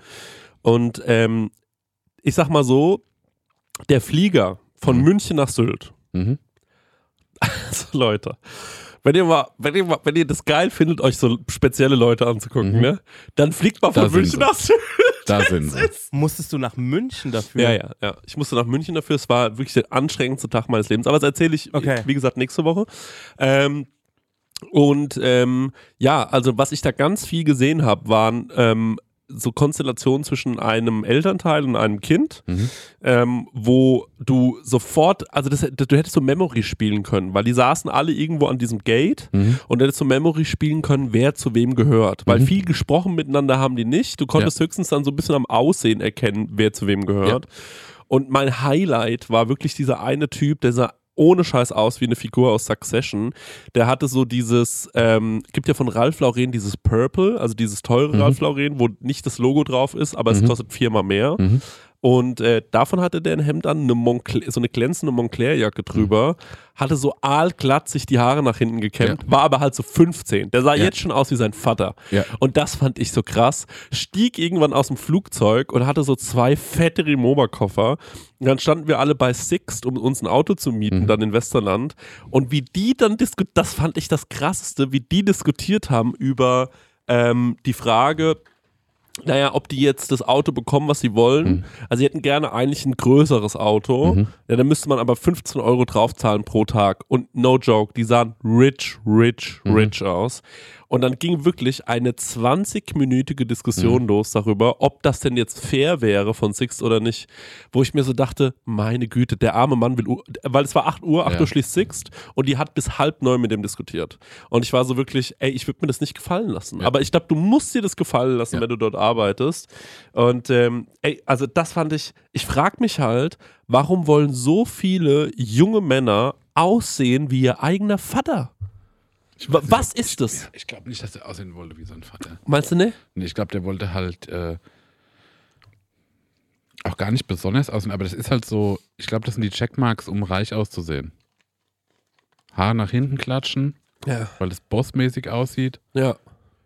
S2: Und ähm, ich sag mal so, der Flieger von
S3: Mhm.
S2: München nach Sylt,
S3: Mhm.
S2: Also Leute, wenn ihr mal, wenn ihr mal, wenn ihr das geil findet, euch so spezielle Leute anzugucken,
S3: Mhm.
S2: ne, dann fliegt mal von München nach Sylt.
S3: Da sind sie.
S4: Musstest du nach München dafür?
S2: Ja, ja, ja. Ich musste nach München dafür. Es war wirklich der anstrengendste Tag meines Lebens. Aber das erzähle ich,
S4: Okay.
S2: wie gesagt, nächste Woche. Ähm, und ähm, ja, also was ich da ganz viel gesehen habe, waren ähm, so Konstellationen zwischen einem Elternteil und einem Kind,
S3: Mhm.
S2: ähm, wo du sofort, also das, du hättest so Memory spielen können, weil die saßen alle irgendwo an diesem Gate
S3: Mhm.
S2: und hättest so Memory spielen können, wer zu wem gehört. Weil
S3: Mhm.
S2: viel gesprochen miteinander haben die nicht. Du konntest höchstens dann so ein bisschen am Aussehen erkennen, wer zu wem gehört. Und mein Highlight war wirklich dieser eine Typ, der sah ohne Scheiß aus wie eine Figur aus Succession. Der hatte so dieses, ähm, gibt ja von Ralph Lauren dieses Purple, also dieses teure
S3: Mhm.
S2: Ralph Lauren, wo nicht das Logo drauf ist, aber es
S3: Mhm.
S2: kostet viermal mehr.
S3: Mhm.
S2: Und äh, davon hatte der ein Hemd an, eine Moncler, so eine glänzende Moncler-Jacke drüber, hatte so aalglatt sich die Haare nach hinten gekämmt, war aber halt so 15. Der sah
S3: Ja.
S2: jetzt schon aus wie sein Vater.
S3: Ja.
S2: Und das fand ich so krass. Stieg irgendwann aus dem Flugzeug und hatte so zwei fette Rimowa-Koffer. Und dann standen wir alle bei Sixt, um uns ein Auto zu mieten,
S3: Mhm.
S2: dann in Westerland. Und wie die dann diskutiert, das fand ich das Krasseste, wie die diskutiert haben über ähm, die Frage, naja, ob die jetzt das Auto bekommen, was sie wollen.
S3: Mhm.
S2: Also sie hätten gerne eigentlich ein größeres Auto.
S3: Mhm.
S2: Ja, dann müsste man aber 15 Euro draufzahlen pro Tag. Und no joke, die sahen rich, rich,
S3: Mhm.
S2: rich aus. Und dann ging wirklich eine 20-minütige Diskussion
S3: Mhm.
S2: los darüber, ob das denn jetzt fair wäre von Sixt oder nicht. Wo ich mir so dachte, meine Güte, der arme Mann will, weil es war 8 Uhr, 8
S3: Ja.
S2: Uhr schließt Sixt und die hat bis halb neun mit dem diskutiert. Und ich war so wirklich, ey, ich würde mir das nicht gefallen lassen.
S3: Ja.
S2: Aber ich glaube, du musst dir das gefallen lassen,
S3: Ja.
S2: wenn du dort arbeitest. Und ähm, ey, also das fand ich, ich frage mich halt, warum wollen so viele junge Männer aussehen wie ihr eigener Vater?
S3: Ich weiß nicht,
S2: was ist das?
S3: Ich glaube nicht, dass er aussehen wollte wie sein Vater.
S2: Meinst du ne?
S3: Nee, ich glaube, der wollte halt äh, auch gar nicht besonders aussehen, aber das ist halt so, ich glaube, das sind die Checkmarks, um reich auszusehen. Haar nach hinten klatschen,
S2: Ja.
S3: weil es bossmäßig aussieht.
S2: Ja.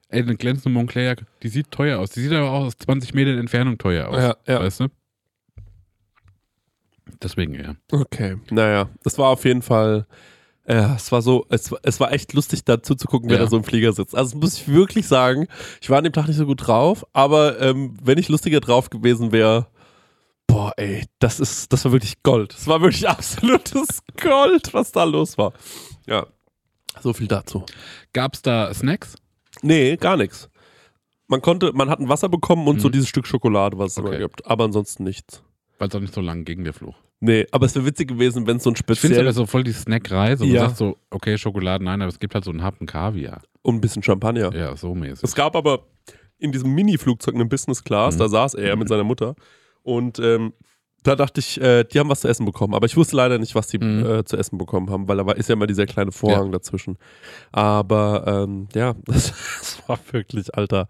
S3: Ey, eine glänzende Moncler, die sieht teuer aus. Die sieht aber auch aus 20 Metern Entfernung teuer aus.
S2: Ja, ja.
S3: Weißt du? Deswegen ja.
S2: Okay. Naja, es war auf jeden Fall. Ja, es war so, es, es war echt lustig dazu zu gucken, wer
S3: Ja.
S2: da so im Flieger sitzt. Also das muss ich wirklich sagen, ich war an dem Tag nicht so gut drauf, aber ähm, wenn ich lustiger drauf gewesen wäre, boah, ey, das ist, das war wirklich Gold. Es war wirklich [LAUGHS] absolutes Gold, was da los war. Ja, so viel dazu.
S3: Gab es da Snacks?
S2: Nee, gar nichts. Man konnte, man hat ein Wasser bekommen und so
S3: Mhm.
S2: dieses Stück Schokolade, was es immer
S3: Okay.
S2: gibt, aber ansonsten nichts.
S3: Weil es auch nicht so lang ging, der Fluch.
S2: Nee, aber es wäre witzig gewesen, wenn es so ein
S3: Ich finde es so voll die Snackerei. So, Du
S2: Ja.
S3: sagst so, okay, Schokolade, nein, aber es gibt halt so einen Happen Kaviar.
S2: und ein bisschen Champagner.
S3: Ja, so mäßig.
S2: Es gab aber in diesem Mini-Flugzeug eine Business Class,
S3: Mhm.
S2: da saß er mit seiner Mutter. Und ähm, da dachte ich, äh, die haben was zu essen bekommen. Aber ich wusste leider nicht, was die
S3: Mhm.
S2: äh, zu essen bekommen haben, weil da war, ist ja immer dieser kleine Vorhang dazwischen. Aber ähm, ja, [LAUGHS] das, das war wirklich, Alter.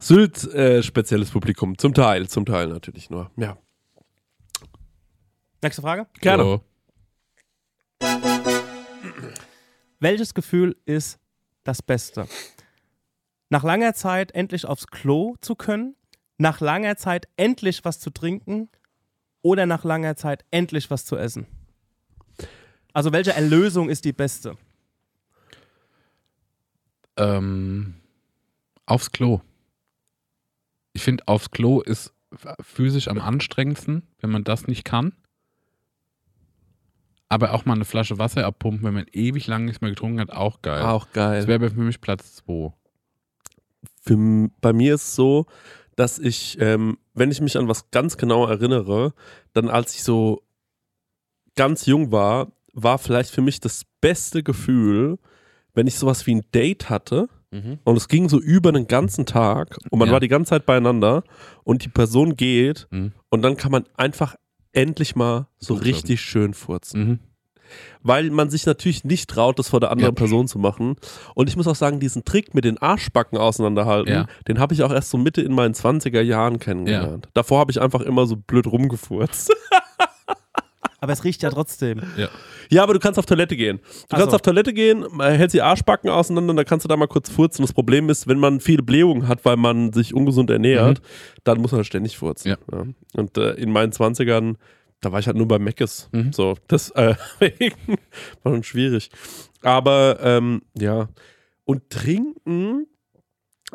S2: Sylt, äh, spezielles Publikum. Zum Teil, zum Teil natürlich nur. Ja.
S4: Nächste Frage.
S2: Gerne.
S3: So.
S4: Welches Gefühl ist das Beste? Nach langer Zeit endlich aufs Klo zu können? Nach langer Zeit endlich was zu trinken? Oder nach langer Zeit endlich was zu essen? Also welche Erlösung ist die beste?
S3: Ähm, aufs Klo. Ich finde, aufs Klo ist physisch am anstrengendsten, wenn man das nicht kann. Aber auch mal eine Flasche Wasser abpumpen, wenn man ewig lang nichts mehr getrunken hat, auch geil.
S2: Auch
S3: Das
S2: geil.
S3: wäre für mich Platz 2.
S2: Für, m- bei mir ist es so, dass ich, ähm, wenn ich mich an was ganz genau erinnere, dann als ich so ganz jung war, war vielleicht für mich das beste Gefühl, wenn ich sowas wie ein Date hatte und es ging so über den ganzen Tag und man
S3: Ja.
S2: war die ganze Zeit beieinander und die Person geht
S3: Mhm.
S2: und dann kann man einfach endlich mal so
S3: Gut,
S2: richtig schön furzen.
S3: Mhm.
S2: Weil man sich natürlich nicht traut, das vor der anderen
S3: Ja.
S2: Person zu machen. Und ich muss auch sagen, diesen Trick mit den Arschbacken auseinanderhalten,
S3: Ja.
S2: den habe ich auch erst so Mitte in meinen 20er Jahren kennengelernt. Davor habe ich einfach immer so blöd rumgefurzt. [LAUGHS]
S4: Aber es riecht ja trotzdem.
S3: Ja.
S2: ja, aber du kannst auf Toilette gehen. Du
S4: Ach
S2: kannst
S4: so.
S2: auf Toilette gehen, hältst die Arschbacken auseinander und dann kannst du da mal kurz furzen. Das Problem ist, wenn man viele Blähungen hat, weil man sich ungesund ernährt, dann muss man ständig furzen.
S3: Mhm. Ja.
S2: Und äh, in meinen 20ern, da war ich halt nur bei Meckes.
S3: Mhm.
S2: So, das äh, [LAUGHS] war schon schwierig. Aber ähm, ja. Und trinken,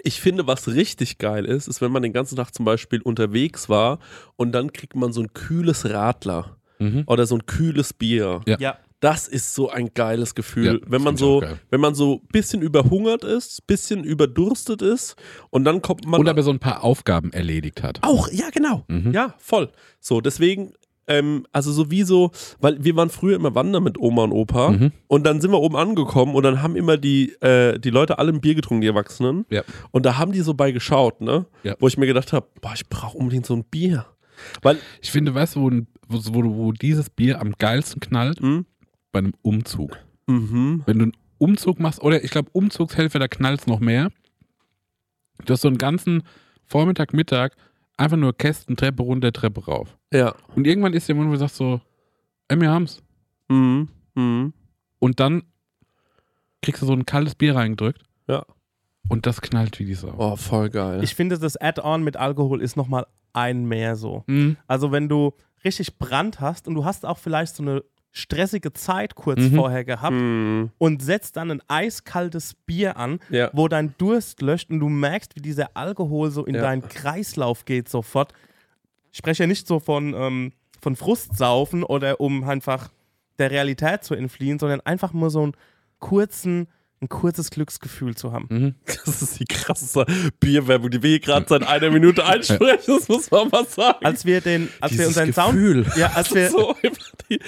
S2: ich finde, was richtig geil ist, ist, wenn man den ganzen Tag zum Beispiel unterwegs war und dann kriegt man so ein kühles Radler
S3: Mhm.
S2: oder so ein kühles Bier.
S3: Ja.
S4: Ja.
S2: Das ist so ein geiles Gefühl,
S3: Ja,
S2: wenn man so, wenn man so ein bisschen überhungert ist, bisschen überdurstet ist und dann kommt man
S3: Und aber so ein paar Aufgaben erledigt hat.
S2: auch, ja genau,
S3: Mhm.
S2: ja voll. So deswegen, ähm, also sowieso, weil wir waren früher immer wandern mit Oma und Opa
S3: Mhm.
S2: und dann sind wir oben angekommen und dann haben immer die die, äh, die Leute alle ein Bier getrunken, die Erwachsenen.
S3: Ja.
S2: Und da haben die so bei geschaut, ne?
S3: Ja.
S2: Wo ich mir gedacht habe, boah, ich brauche unbedingt so ein Bier, weil
S3: Ich finde, weißt du, wo, ein- wo, wo, wo dieses Bier am geilsten knallt?
S2: Mhm.
S3: Bei einem Umzug.
S2: mhm,
S3: Wenn du einen Umzug machst, oder ich glaube, Umzugshelfer, da knallt es noch mehr. Du hast so einen ganzen Vormittag, Mittag einfach nur Kästen, Treppe runter, Treppe rauf.
S2: ja,
S3: Und irgendwann ist der Moment, wo du sagst so, ey, wir haben's.
S2: mhm, mhm,
S3: Und dann kriegst du so ein kaltes Bier reingedrückt.
S2: Ja.
S3: Und das knallt wie die Sau.
S2: oh voll geil.
S4: Ich finde, das Add-on mit Alkohol ist nochmal ein mehr so.
S3: Mhm.
S4: Also wenn du richtig Brand hast und du hast auch vielleicht so eine stressige Zeit kurz
S3: Mhm.
S4: vorher gehabt
S2: Mhm.
S4: und setzt dann ein eiskaltes Bier an,
S2: Ja.
S4: wo dein Durst löscht und du merkst, wie dieser Alkohol so in
S2: Ja.
S4: deinen Kreislauf geht sofort. Ich spreche ja nicht so von, ähm, von Frustsaufen oder um einfach der Realität zu entfliehen, sondern einfach nur so einen kurzen, ein kurzes Glücksgefühl zu haben.
S3: Mhm. [LAUGHS]
S2: Das ist die krasseste Bierwerbung, die wir hier gerade seit einer Minute einsprechen. Das muss man mal sagen.
S4: Als wir den, als wir unseren Sound,
S2: Gefühl.
S4: ja, als wir,
S2: so die,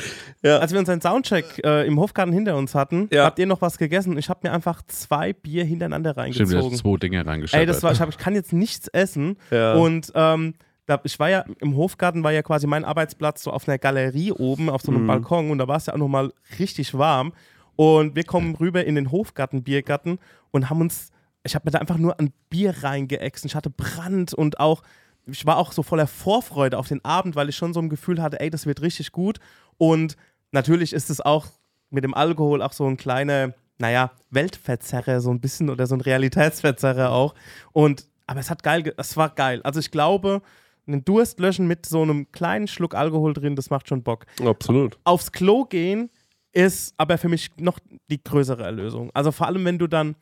S2: ja.
S4: als wir unseren Soundcheck äh, im Hofgarten hinter uns hatten,
S2: Ja.
S4: habt ihr noch was gegessen? Ich habe mir einfach zwei Bier hintereinander
S3: Stimmt, du
S4: reingezogen.
S3: hast zwei Dinge reingeschaltet.
S4: Ey, das war, ich, hab, ich kann jetzt nichts essen.
S2: Ja.
S4: Und ähm, ich war ja im Hofgarten, war ja quasi mein Arbeitsplatz so auf einer Galerie oben, auf so einem
S2: Mhm.
S4: Balkon und da war es ja auch nochmal richtig warm. Und wir kommen rüber in den Hofgarten, Biergarten und haben uns, ich habe mir da einfach nur ein Bier reingeäxt. Ich hatte Brand und auch, ich war auch so voller Vorfreude auf den Abend, weil ich schon so ein Gefühl hatte, ey, das wird richtig gut. Und natürlich ist es auch mit dem Alkohol auch so ein kleiner, naja, Weltverzerrer so ein bisschen oder so ein Realitätsverzerrer auch. Und, aber es hat geil, ge- es war geil. Also ich glaube, einen Durst löschen mit so einem kleinen Schluck Alkohol drin, das macht schon Bock.
S2: Absolut.
S4: Aufs Klo gehen ist aber für mich noch die größere Erlösung. Also vor allem, wenn du dann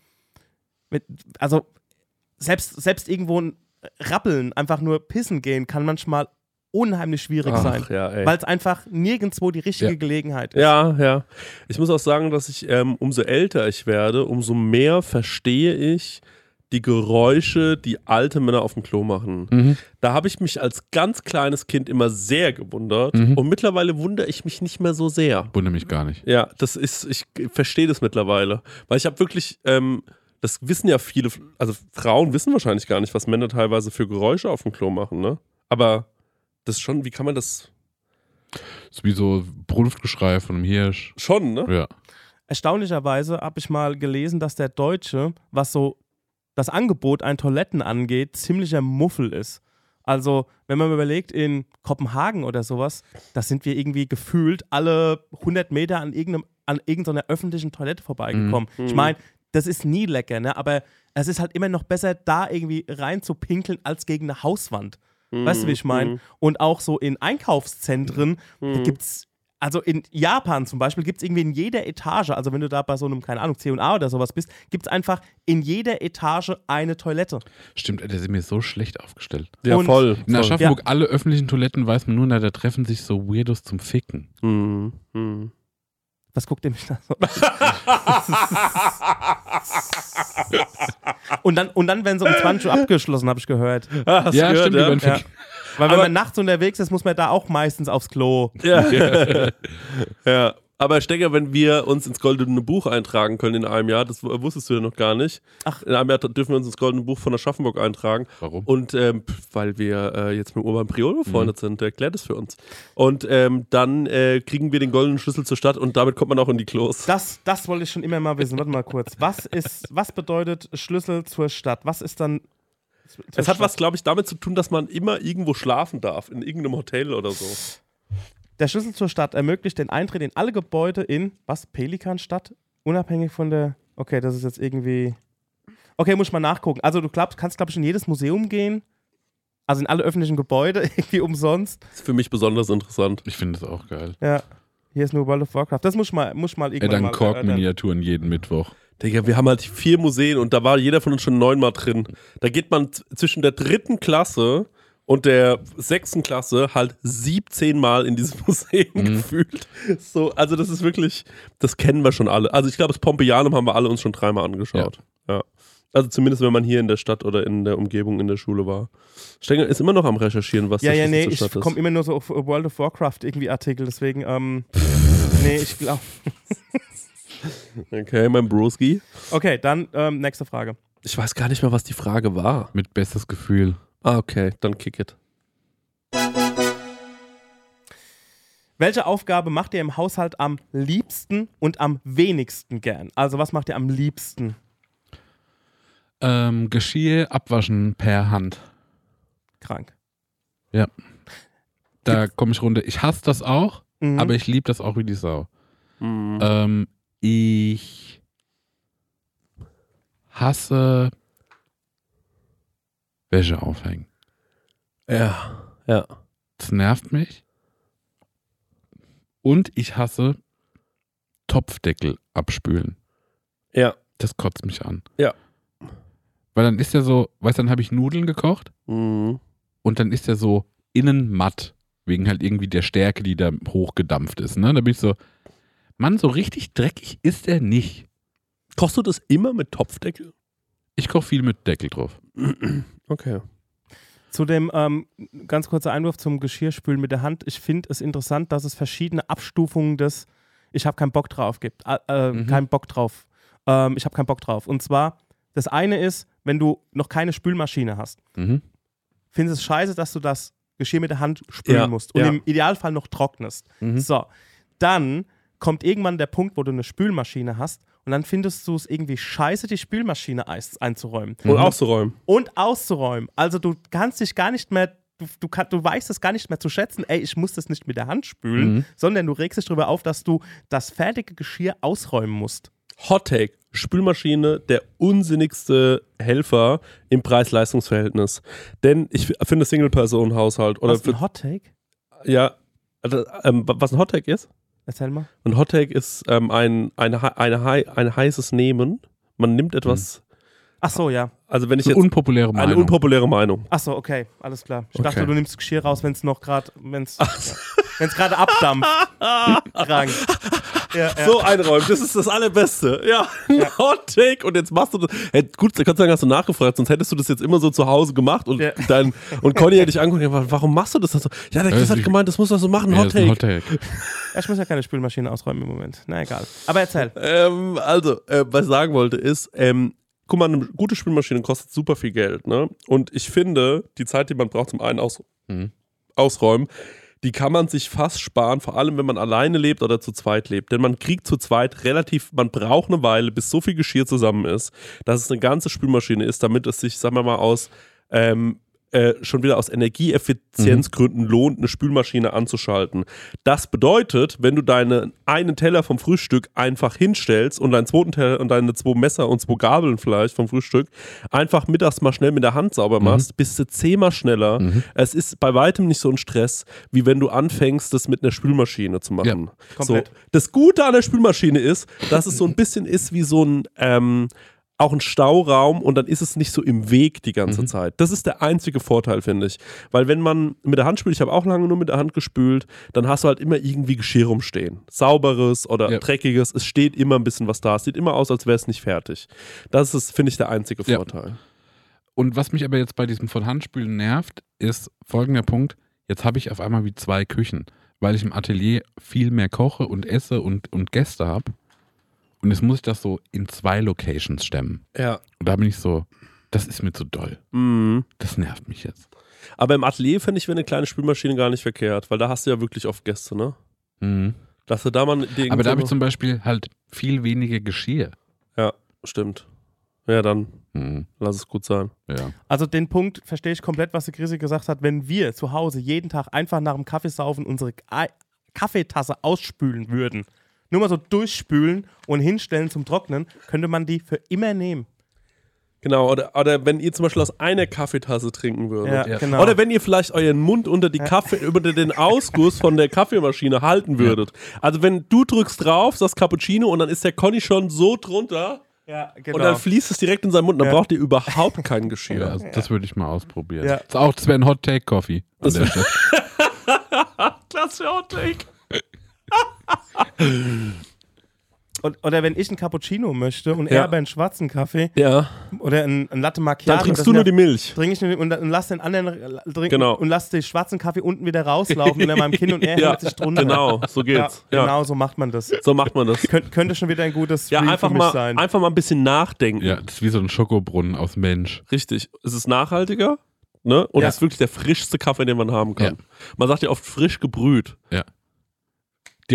S4: mit, also selbst, selbst irgendwo ein Rappeln, einfach nur pissen gehen, kann manchmal unheimlich schwierig sein.
S2: Ach, ja, ey.
S4: Weil es einfach nirgendwo die richtige
S3: Ja.
S4: Gelegenheit ist.
S2: Ja, ja. Ich muss auch sagen, dass ich, ähm, umso älter ich werde, umso mehr verstehe ich die Geräusche, die alte Männer auf dem Klo machen.
S3: Mhm.
S2: Da habe ich mich als ganz kleines Kind immer sehr gewundert
S3: Mhm.
S2: und mittlerweile wundere ich mich nicht mehr so sehr.
S3: Wundere mich gar nicht.
S2: Ja, das ist, ich verstehe das mittlerweile. Weil ich habe wirklich, ähm, das wissen ja viele, also Frauen wissen wahrscheinlich gar nicht, was Männer teilweise für Geräusche auf dem Klo machen, ne? Aber das ist schon, wie kann man das
S3: Das ist wie so Brunftgeschrei von einem Hirsch.
S2: schon, ne?
S3: Ja.
S4: Erstaunlicherweise habe ich mal gelesen, dass der Deutsche, was so das Angebot an Toiletten angeht, ziemlicher Muffel ist. Also, wenn man überlegt, in Kopenhagen oder sowas, da sind wir irgendwie gefühlt alle 100 Meter an, irgendeinem, an irgendeiner öffentlichen Toilette vorbeigekommen.
S2: Mhm.
S4: Ich meine, das ist nie lecker, ne? aber es ist halt immer noch besser, da irgendwie rein zu pinkeln, als gegen eine Hauswand. Weißt du, wie ich meine?
S2: Mhm.
S4: Und auch so in Einkaufszentren, da
S2: Mhm.
S4: gibt es, also in Japan zum Beispiel, gibt es irgendwie in jeder Etage, also wenn du da bei so einem, keine Ahnung, C&A oder sowas bist, gibt es einfach in jeder Etage eine Toilette.
S3: Stimmt, ey, der sind mir so schlecht aufgestellt.
S2: Ja,
S4: Und-
S2: voll.
S3: In. Aschaffenburg, alle öffentlichen Toiletten weiß man nur, na, da treffen sich so Weirdos zum Ficken.
S2: Mhm. Mhm.
S4: Was guckt ihr mich da so? [LAUGHS] und, dann, und dann, wenn sie um 20 Uhr abgeschlossen, habe ich gehört.
S2: Ah,
S3: Ja,
S2: gehört,
S3: stimmt, die
S2: ja?
S4: Weil wenn
S2: Aber-
S4: man nachts unterwegs ist, muss man da auch meistens aufs Klo.
S2: Ja. ja. [LAUGHS] Aber Stecker, wenn wir uns ins Goldene Buch eintragen können in einem Jahr, das wusstest du ja noch gar nicht.
S4: Ach.
S2: In einem Jahr dürfen wir uns ins Goldene Buch von Aschaffenburg eintragen.
S3: Warum?
S2: Und ähm, weil wir äh, jetzt mit Urban Priol
S3: Mhm.
S2: befreundet sind, der erklärt es für uns. Und ähm, dann äh, kriegen wir den goldenen Schlüssel zur Stadt und damit kommt man auch in die Klos.
S4: Das, das wollte ich schon immer mal wissen. Warte mal kurz. Was ist, was bedeutet Schlüssel zur Stadt? Was ist dann.
S2: Es hat was, glaube ich, damit zu tun, dass man immer irgendwo schlafen darf, in irgendeinem Hotel oder so.
S4: Der Schlüssel zur Stadt ermöglicht den Eintritt in alle Gebäude in, was, Pelikanstadt? Unabhängig von der, okay, das ist jetzt irgendwie, okay, muss ich mal nachgucken. Also du glaubst, kannst, glaube ich, in jedes Museum gehen, also in alle öffentlichen Gebäude, [LAUGHS] irgendwie umsonst.
S2: Das ist für mich besonders interessant.
S3: Ich finde das auch geil.
S4: Ja, hier ist nur World of Warcraft. Das muss ich mal, muss ich mal
S3: Er
S4: irgendwann
S3: dann
S4: mal.
S3: Kork-Miniaturen jeden Mittwoch.
S2: Digga, wir haben halt vier Museen und da war jeder von uns schon neunmal drin. Da geht man zwischen der dritten Klasse und der sechsten Klasse halt 17 Mal in diesem [LAUGHS] Museum gefühlt. So, also das ist wirklich, das kennen wir schon alle. Also ich glaube, das Pompeianum haben wir alle uns schon dreimal angeschaut. Ja. Also zumindest, wenn man hier in der Stadt oder in der Umgebung in der Schule war. Stenger ist immer noch am Recherchieren, was
S4: Ja, ja, nee,
S2: zur
S4: ich
S2: Stadt ist.
S4: komme immer nur so auf World of Warcraft irgendwie Artikel, deswegen, ähm, [LAUGHS] nee, ich glaube. [LAUGHS] [LAUGHS]
S2: Okay, mein Broski.
S4: Okay, dann ähm, nächste Frage.
S2: Ich weiß gar nicht mehr, was die Frage war.
S3: Mit bestes Gefühl.
S2: Ah, okay, dann kick it.
S4: Welche Aufgabe macht ihr im Haushalt am liebsten und am wenigsten gern? Also was macht ihr am liebsten?
S3: Ähm, Geschirr abwaschen per Hand.
S4: Krank.
S3: Da komme ich runter. Ich hasse das auch,
S4: Mhm.
S3: aber ich liebe das auch wie die Sau.
S2: Mhm.
S3: Ähm, ich hasse Wäsche aufhängen.
S2: Ja, ja.
S3: Das nervt mich. Und ich hasse Topfdeckel abspülen.
S2: Ja.
S3: Das kotzt mich an.
S2: Ja.
S3: Weil dann ist ja so, weißt du, dann habe ich Nudeln gekocht
S2: Mhm.
S3: und dann ist der so innen matt. Wegen halt irgendwie der Stärke, die da hochgedampft ist. Ne? Da bin ich so, Mann, so richtig dreckig ist er nicht.
S2: Kochst du das immer mit Topfdeckel?
S3: Ich koche viel mit Deckel drauf.
S2: Okay.
S4: Zu dem ähm, ganz kurzer Einwurf zum Geschirrspülen mit der Hand. Ich finde es interessant, dass es verschiedene Abstufungen des Ich habe keinen Bock drauf gibt. Äh, äh,
S3: Mhm.
S4: Keinen Bock drauf. Ähm, ich habe keinen Bock drauf. Und zwar, das eine ist, wenn du noch keine Spülmaschine hast,
S3: Mhm.
S4: findest es scheiße, dass du das Geschirr mit der Hand spülen
S2: Ja,
S4: musst und
S2: ja.
S4: im Idealfall noch trocknest.
S3: Mhm.
S4: So, dann kommt irgendwann der Punkt, wo du eine Spülmaschine hast und dann findest du es irgendwie scheiße, die Spülmaschine einzuräumen
S2: Und auszuräumen.
S4: und auszuräumen. Also du kannst dich gar nicht mehr, du, du, kann, du weißt es gar nicht mehr zu schätzen, ey, ich muss das nicht mit der Hand spülen,
S3: Mhm.
S4: sondern du regst dich darüber auf, dass du das fertige Geschirr ausräumen musst.
S2: Hot Take. Spülmaschine, der unsinnigste Helfer im Preis-Leistungs-Verhältnis. Denn ich finde Single-Person-Haushalt oder
S4: Was
S2: für,
S4: ein Hot Take?
S2: ja, also, ähm, was ein Hot Take ist?
S4: Erzähl mal.
S2: Ein Hot Take ist ähm, ein, eine, eine, hei- ein heißes Nehmen. Man nimmt etwas,
S4: Ach so, ja.
S2: also wenn ich
S3: So
S2: jetzt
S3: unpopuläre Meinung.
S2: eine unpopuläre Meinung.
S4: Ach so, okay, alles klar. Ich
S2: Okay.
S4: dachte, du nimmst Geschirr raus, wenn es noch gerade, wenn es gerade abdampft. [LAUGHS] Krank. Ja, [LAUGHS] ja.
S2: So einräumen, das ist das Allerbeste. Ja,
S4: Ja.
S2: Hot Take und jetzt machst du das. Hey, gut, Gott sei Dank hast du nachgefragt, sonst hättest du das jetzt immer so zu Hause gemacht und
S4: Ja.
S2: dein und Conny hätte dich angeguckt warum machst du das? so? Ja, der Chris hat gemeint, das muss er so machen,
S3: Ja,
S2: Hot
S3: das ist ein
S2: Take.
S3: Hot Take.
S4: Ich muss ja keine Spülmaschine ausräumen im Moment. Na egal. Aber erzähl.
S2: Ähm, also, äh, was ich sagen wollte ist, ähm, guck mal, eine gute Spülmaschine kostet super viel Geld, ne? Und ich finde, die Zeit, die man braucht zum einen aus
S3: Mhm.
S2: ausräumen, die kann man sich fast sparen, vor allem wenn man alleine lebt oder zu zweit lebt. Denn man kriegt zu zweit relativ, man braucht eine Weile, bis so viel Geschirr zusammen ist, dass es eine ganze Spülmaschine ist, damit es sich, sagen wir mal, aus ähm, äh, schon wieder aus Energieeffizienzgründen lohnt, eine Spülmaschine anzuschalten. Das bedeutet, wenn du deinen einen Teller vom Frühstück einfach hinstellst und deinen zweiten Teller und deine zwei Messer und zwei Gabeln vielleicht vom Frühstück einfach mittags mal schnell mit der Hand sauber machst, bist du zehnmal schneller. Es ist bei weitem nicht so ein Stress, wie wenn du anfängst, das mit einer Spülmaschine zu machen. so,
S4: komplett.
S2: das Gute an der Spülmaschine ist, dass es so ein bisschen ist wie so ein ähm, auch ein Stauraum und dann ist es nicht so im Weg die ganze
S3: Mhm.
S2: Zeit. Das ist der einzige Vorteil, finde ich. Weil wenn man mit der Hand spült, ich habe auch lange nur mit der Hand gespült, dann hast du halt immer irgendwie Geschirr rumstehen. Sauberes oder
S3: Ja.
S2: dreckiges, es steht immer ein bisschen was da. Es sieht immer aus, als wäre es nicht fertig. Das ist, finde ich, der einzige
S3: Ja.
S2: Vorteil.
S3: Und was mich aber jetzt bei diesem von Handspülen nervt, ist folgender Punkt. Jetzt habe ich auf einmal wie zwei Küchen, weil ich im Atelier viel mehr koche und esse und, und Gäste habe. Und jetzt muss ich das so in zwei Locations stemmen.
S2: Ja.
S3: Und da bin ich so, das ist mir zu doll.
S2: Mhm.
S3: Das nervt mich jetzt.
S2: Aber im Atelier finde ich, wäre eine kleine Spülmaschine gar nicht verkehrt, weil da hast du ja wirklich oft Gäste, ne?
S3: Mhm.
S2: Dass du da mal den
S3: Aber da habe ich zum Beispiel halt viel weniger Geschirr.
S2: Stimmt. Ja, dann
S3: Mhm.
S2: lass es gut sein.
S3: Ja.
S4: Also den Punkt verstehe ich komplett, was die Chrissy gesagt hat. Wenn wir zu Hause jeden Tag einfach nach dem Kaffeesaufen unsere Kaffeetasse ausspülen würden, nur mal so durchspülen und hinstellen zum Trocknen, könnte man die für immer nehmen.
S2: Genau, oder, oder wenn ihr zum Beispiel aus einer Kaffeetasse trinken würdet.
S3: Ja.
S4: genau.
S2: Oder wenn ihr vielleicht euren Mund unter die Kaffee, [LAUGHS] über den Ausguss von der Kaffeemaschine halten würdet. Also wenn du drückst drauf, sagst Cappuccino und dann ist der Conny schon so drunter
S4: ja, genau.
S2: und dann fließt es direkt in seinen Mund, dann
S4: Ja.
S2: braucht ihr überhaupt kein Geschirr.
S3: Ja, also das würde ich mal ausprobieren.
S4: Ja.
S3: Das, ist auch, das wäre ein Hot Take Coffee. an
S2: Das
S3: der Stelle. [LAUGHS]
S2: Klasse Outtake.
S4: Und, oder wenn ich einen Cappuccino möchte und
S2: Ja.
S4: er aber einen schwarzen Kaffee
S2: Ja,
S4: oder einen, einen Latte Macchiato.
S2: dann trinkst du nur
S4: ja-
S2: die Milch.
S4: Trinke ich nur und, und lass den anderen trinken
S2: Genau.
S4: und lass den schwarzen Kaffee unten wieder rauslaufen unter meinem Kinn und er [LAUGHS]
S2: Ja,
S4: hält sich drunter.
S2: genau, so
S4: Ja,
S2: geht's. Ja,
S4: Genau so macht man das.
S2: So macht man das.
S4: Könnt, könnte schon wieder ein gutes
S2: Ja, einfach
S4: für mich
S2: mal,
S4: sein.
S2: einfach mal ein bisschen nachdenken.
S3: Ja, das ist wie so ein Schokobrunnen aus Mensch.
S2: Richtig. Es ist nachhaltiger ne? und
S4: Ja.
S2: es ist wirklich der frischste Kaffee, den man haben kann.
S3: Ja.
S2: Man sagt ja oft frisch gebrüht.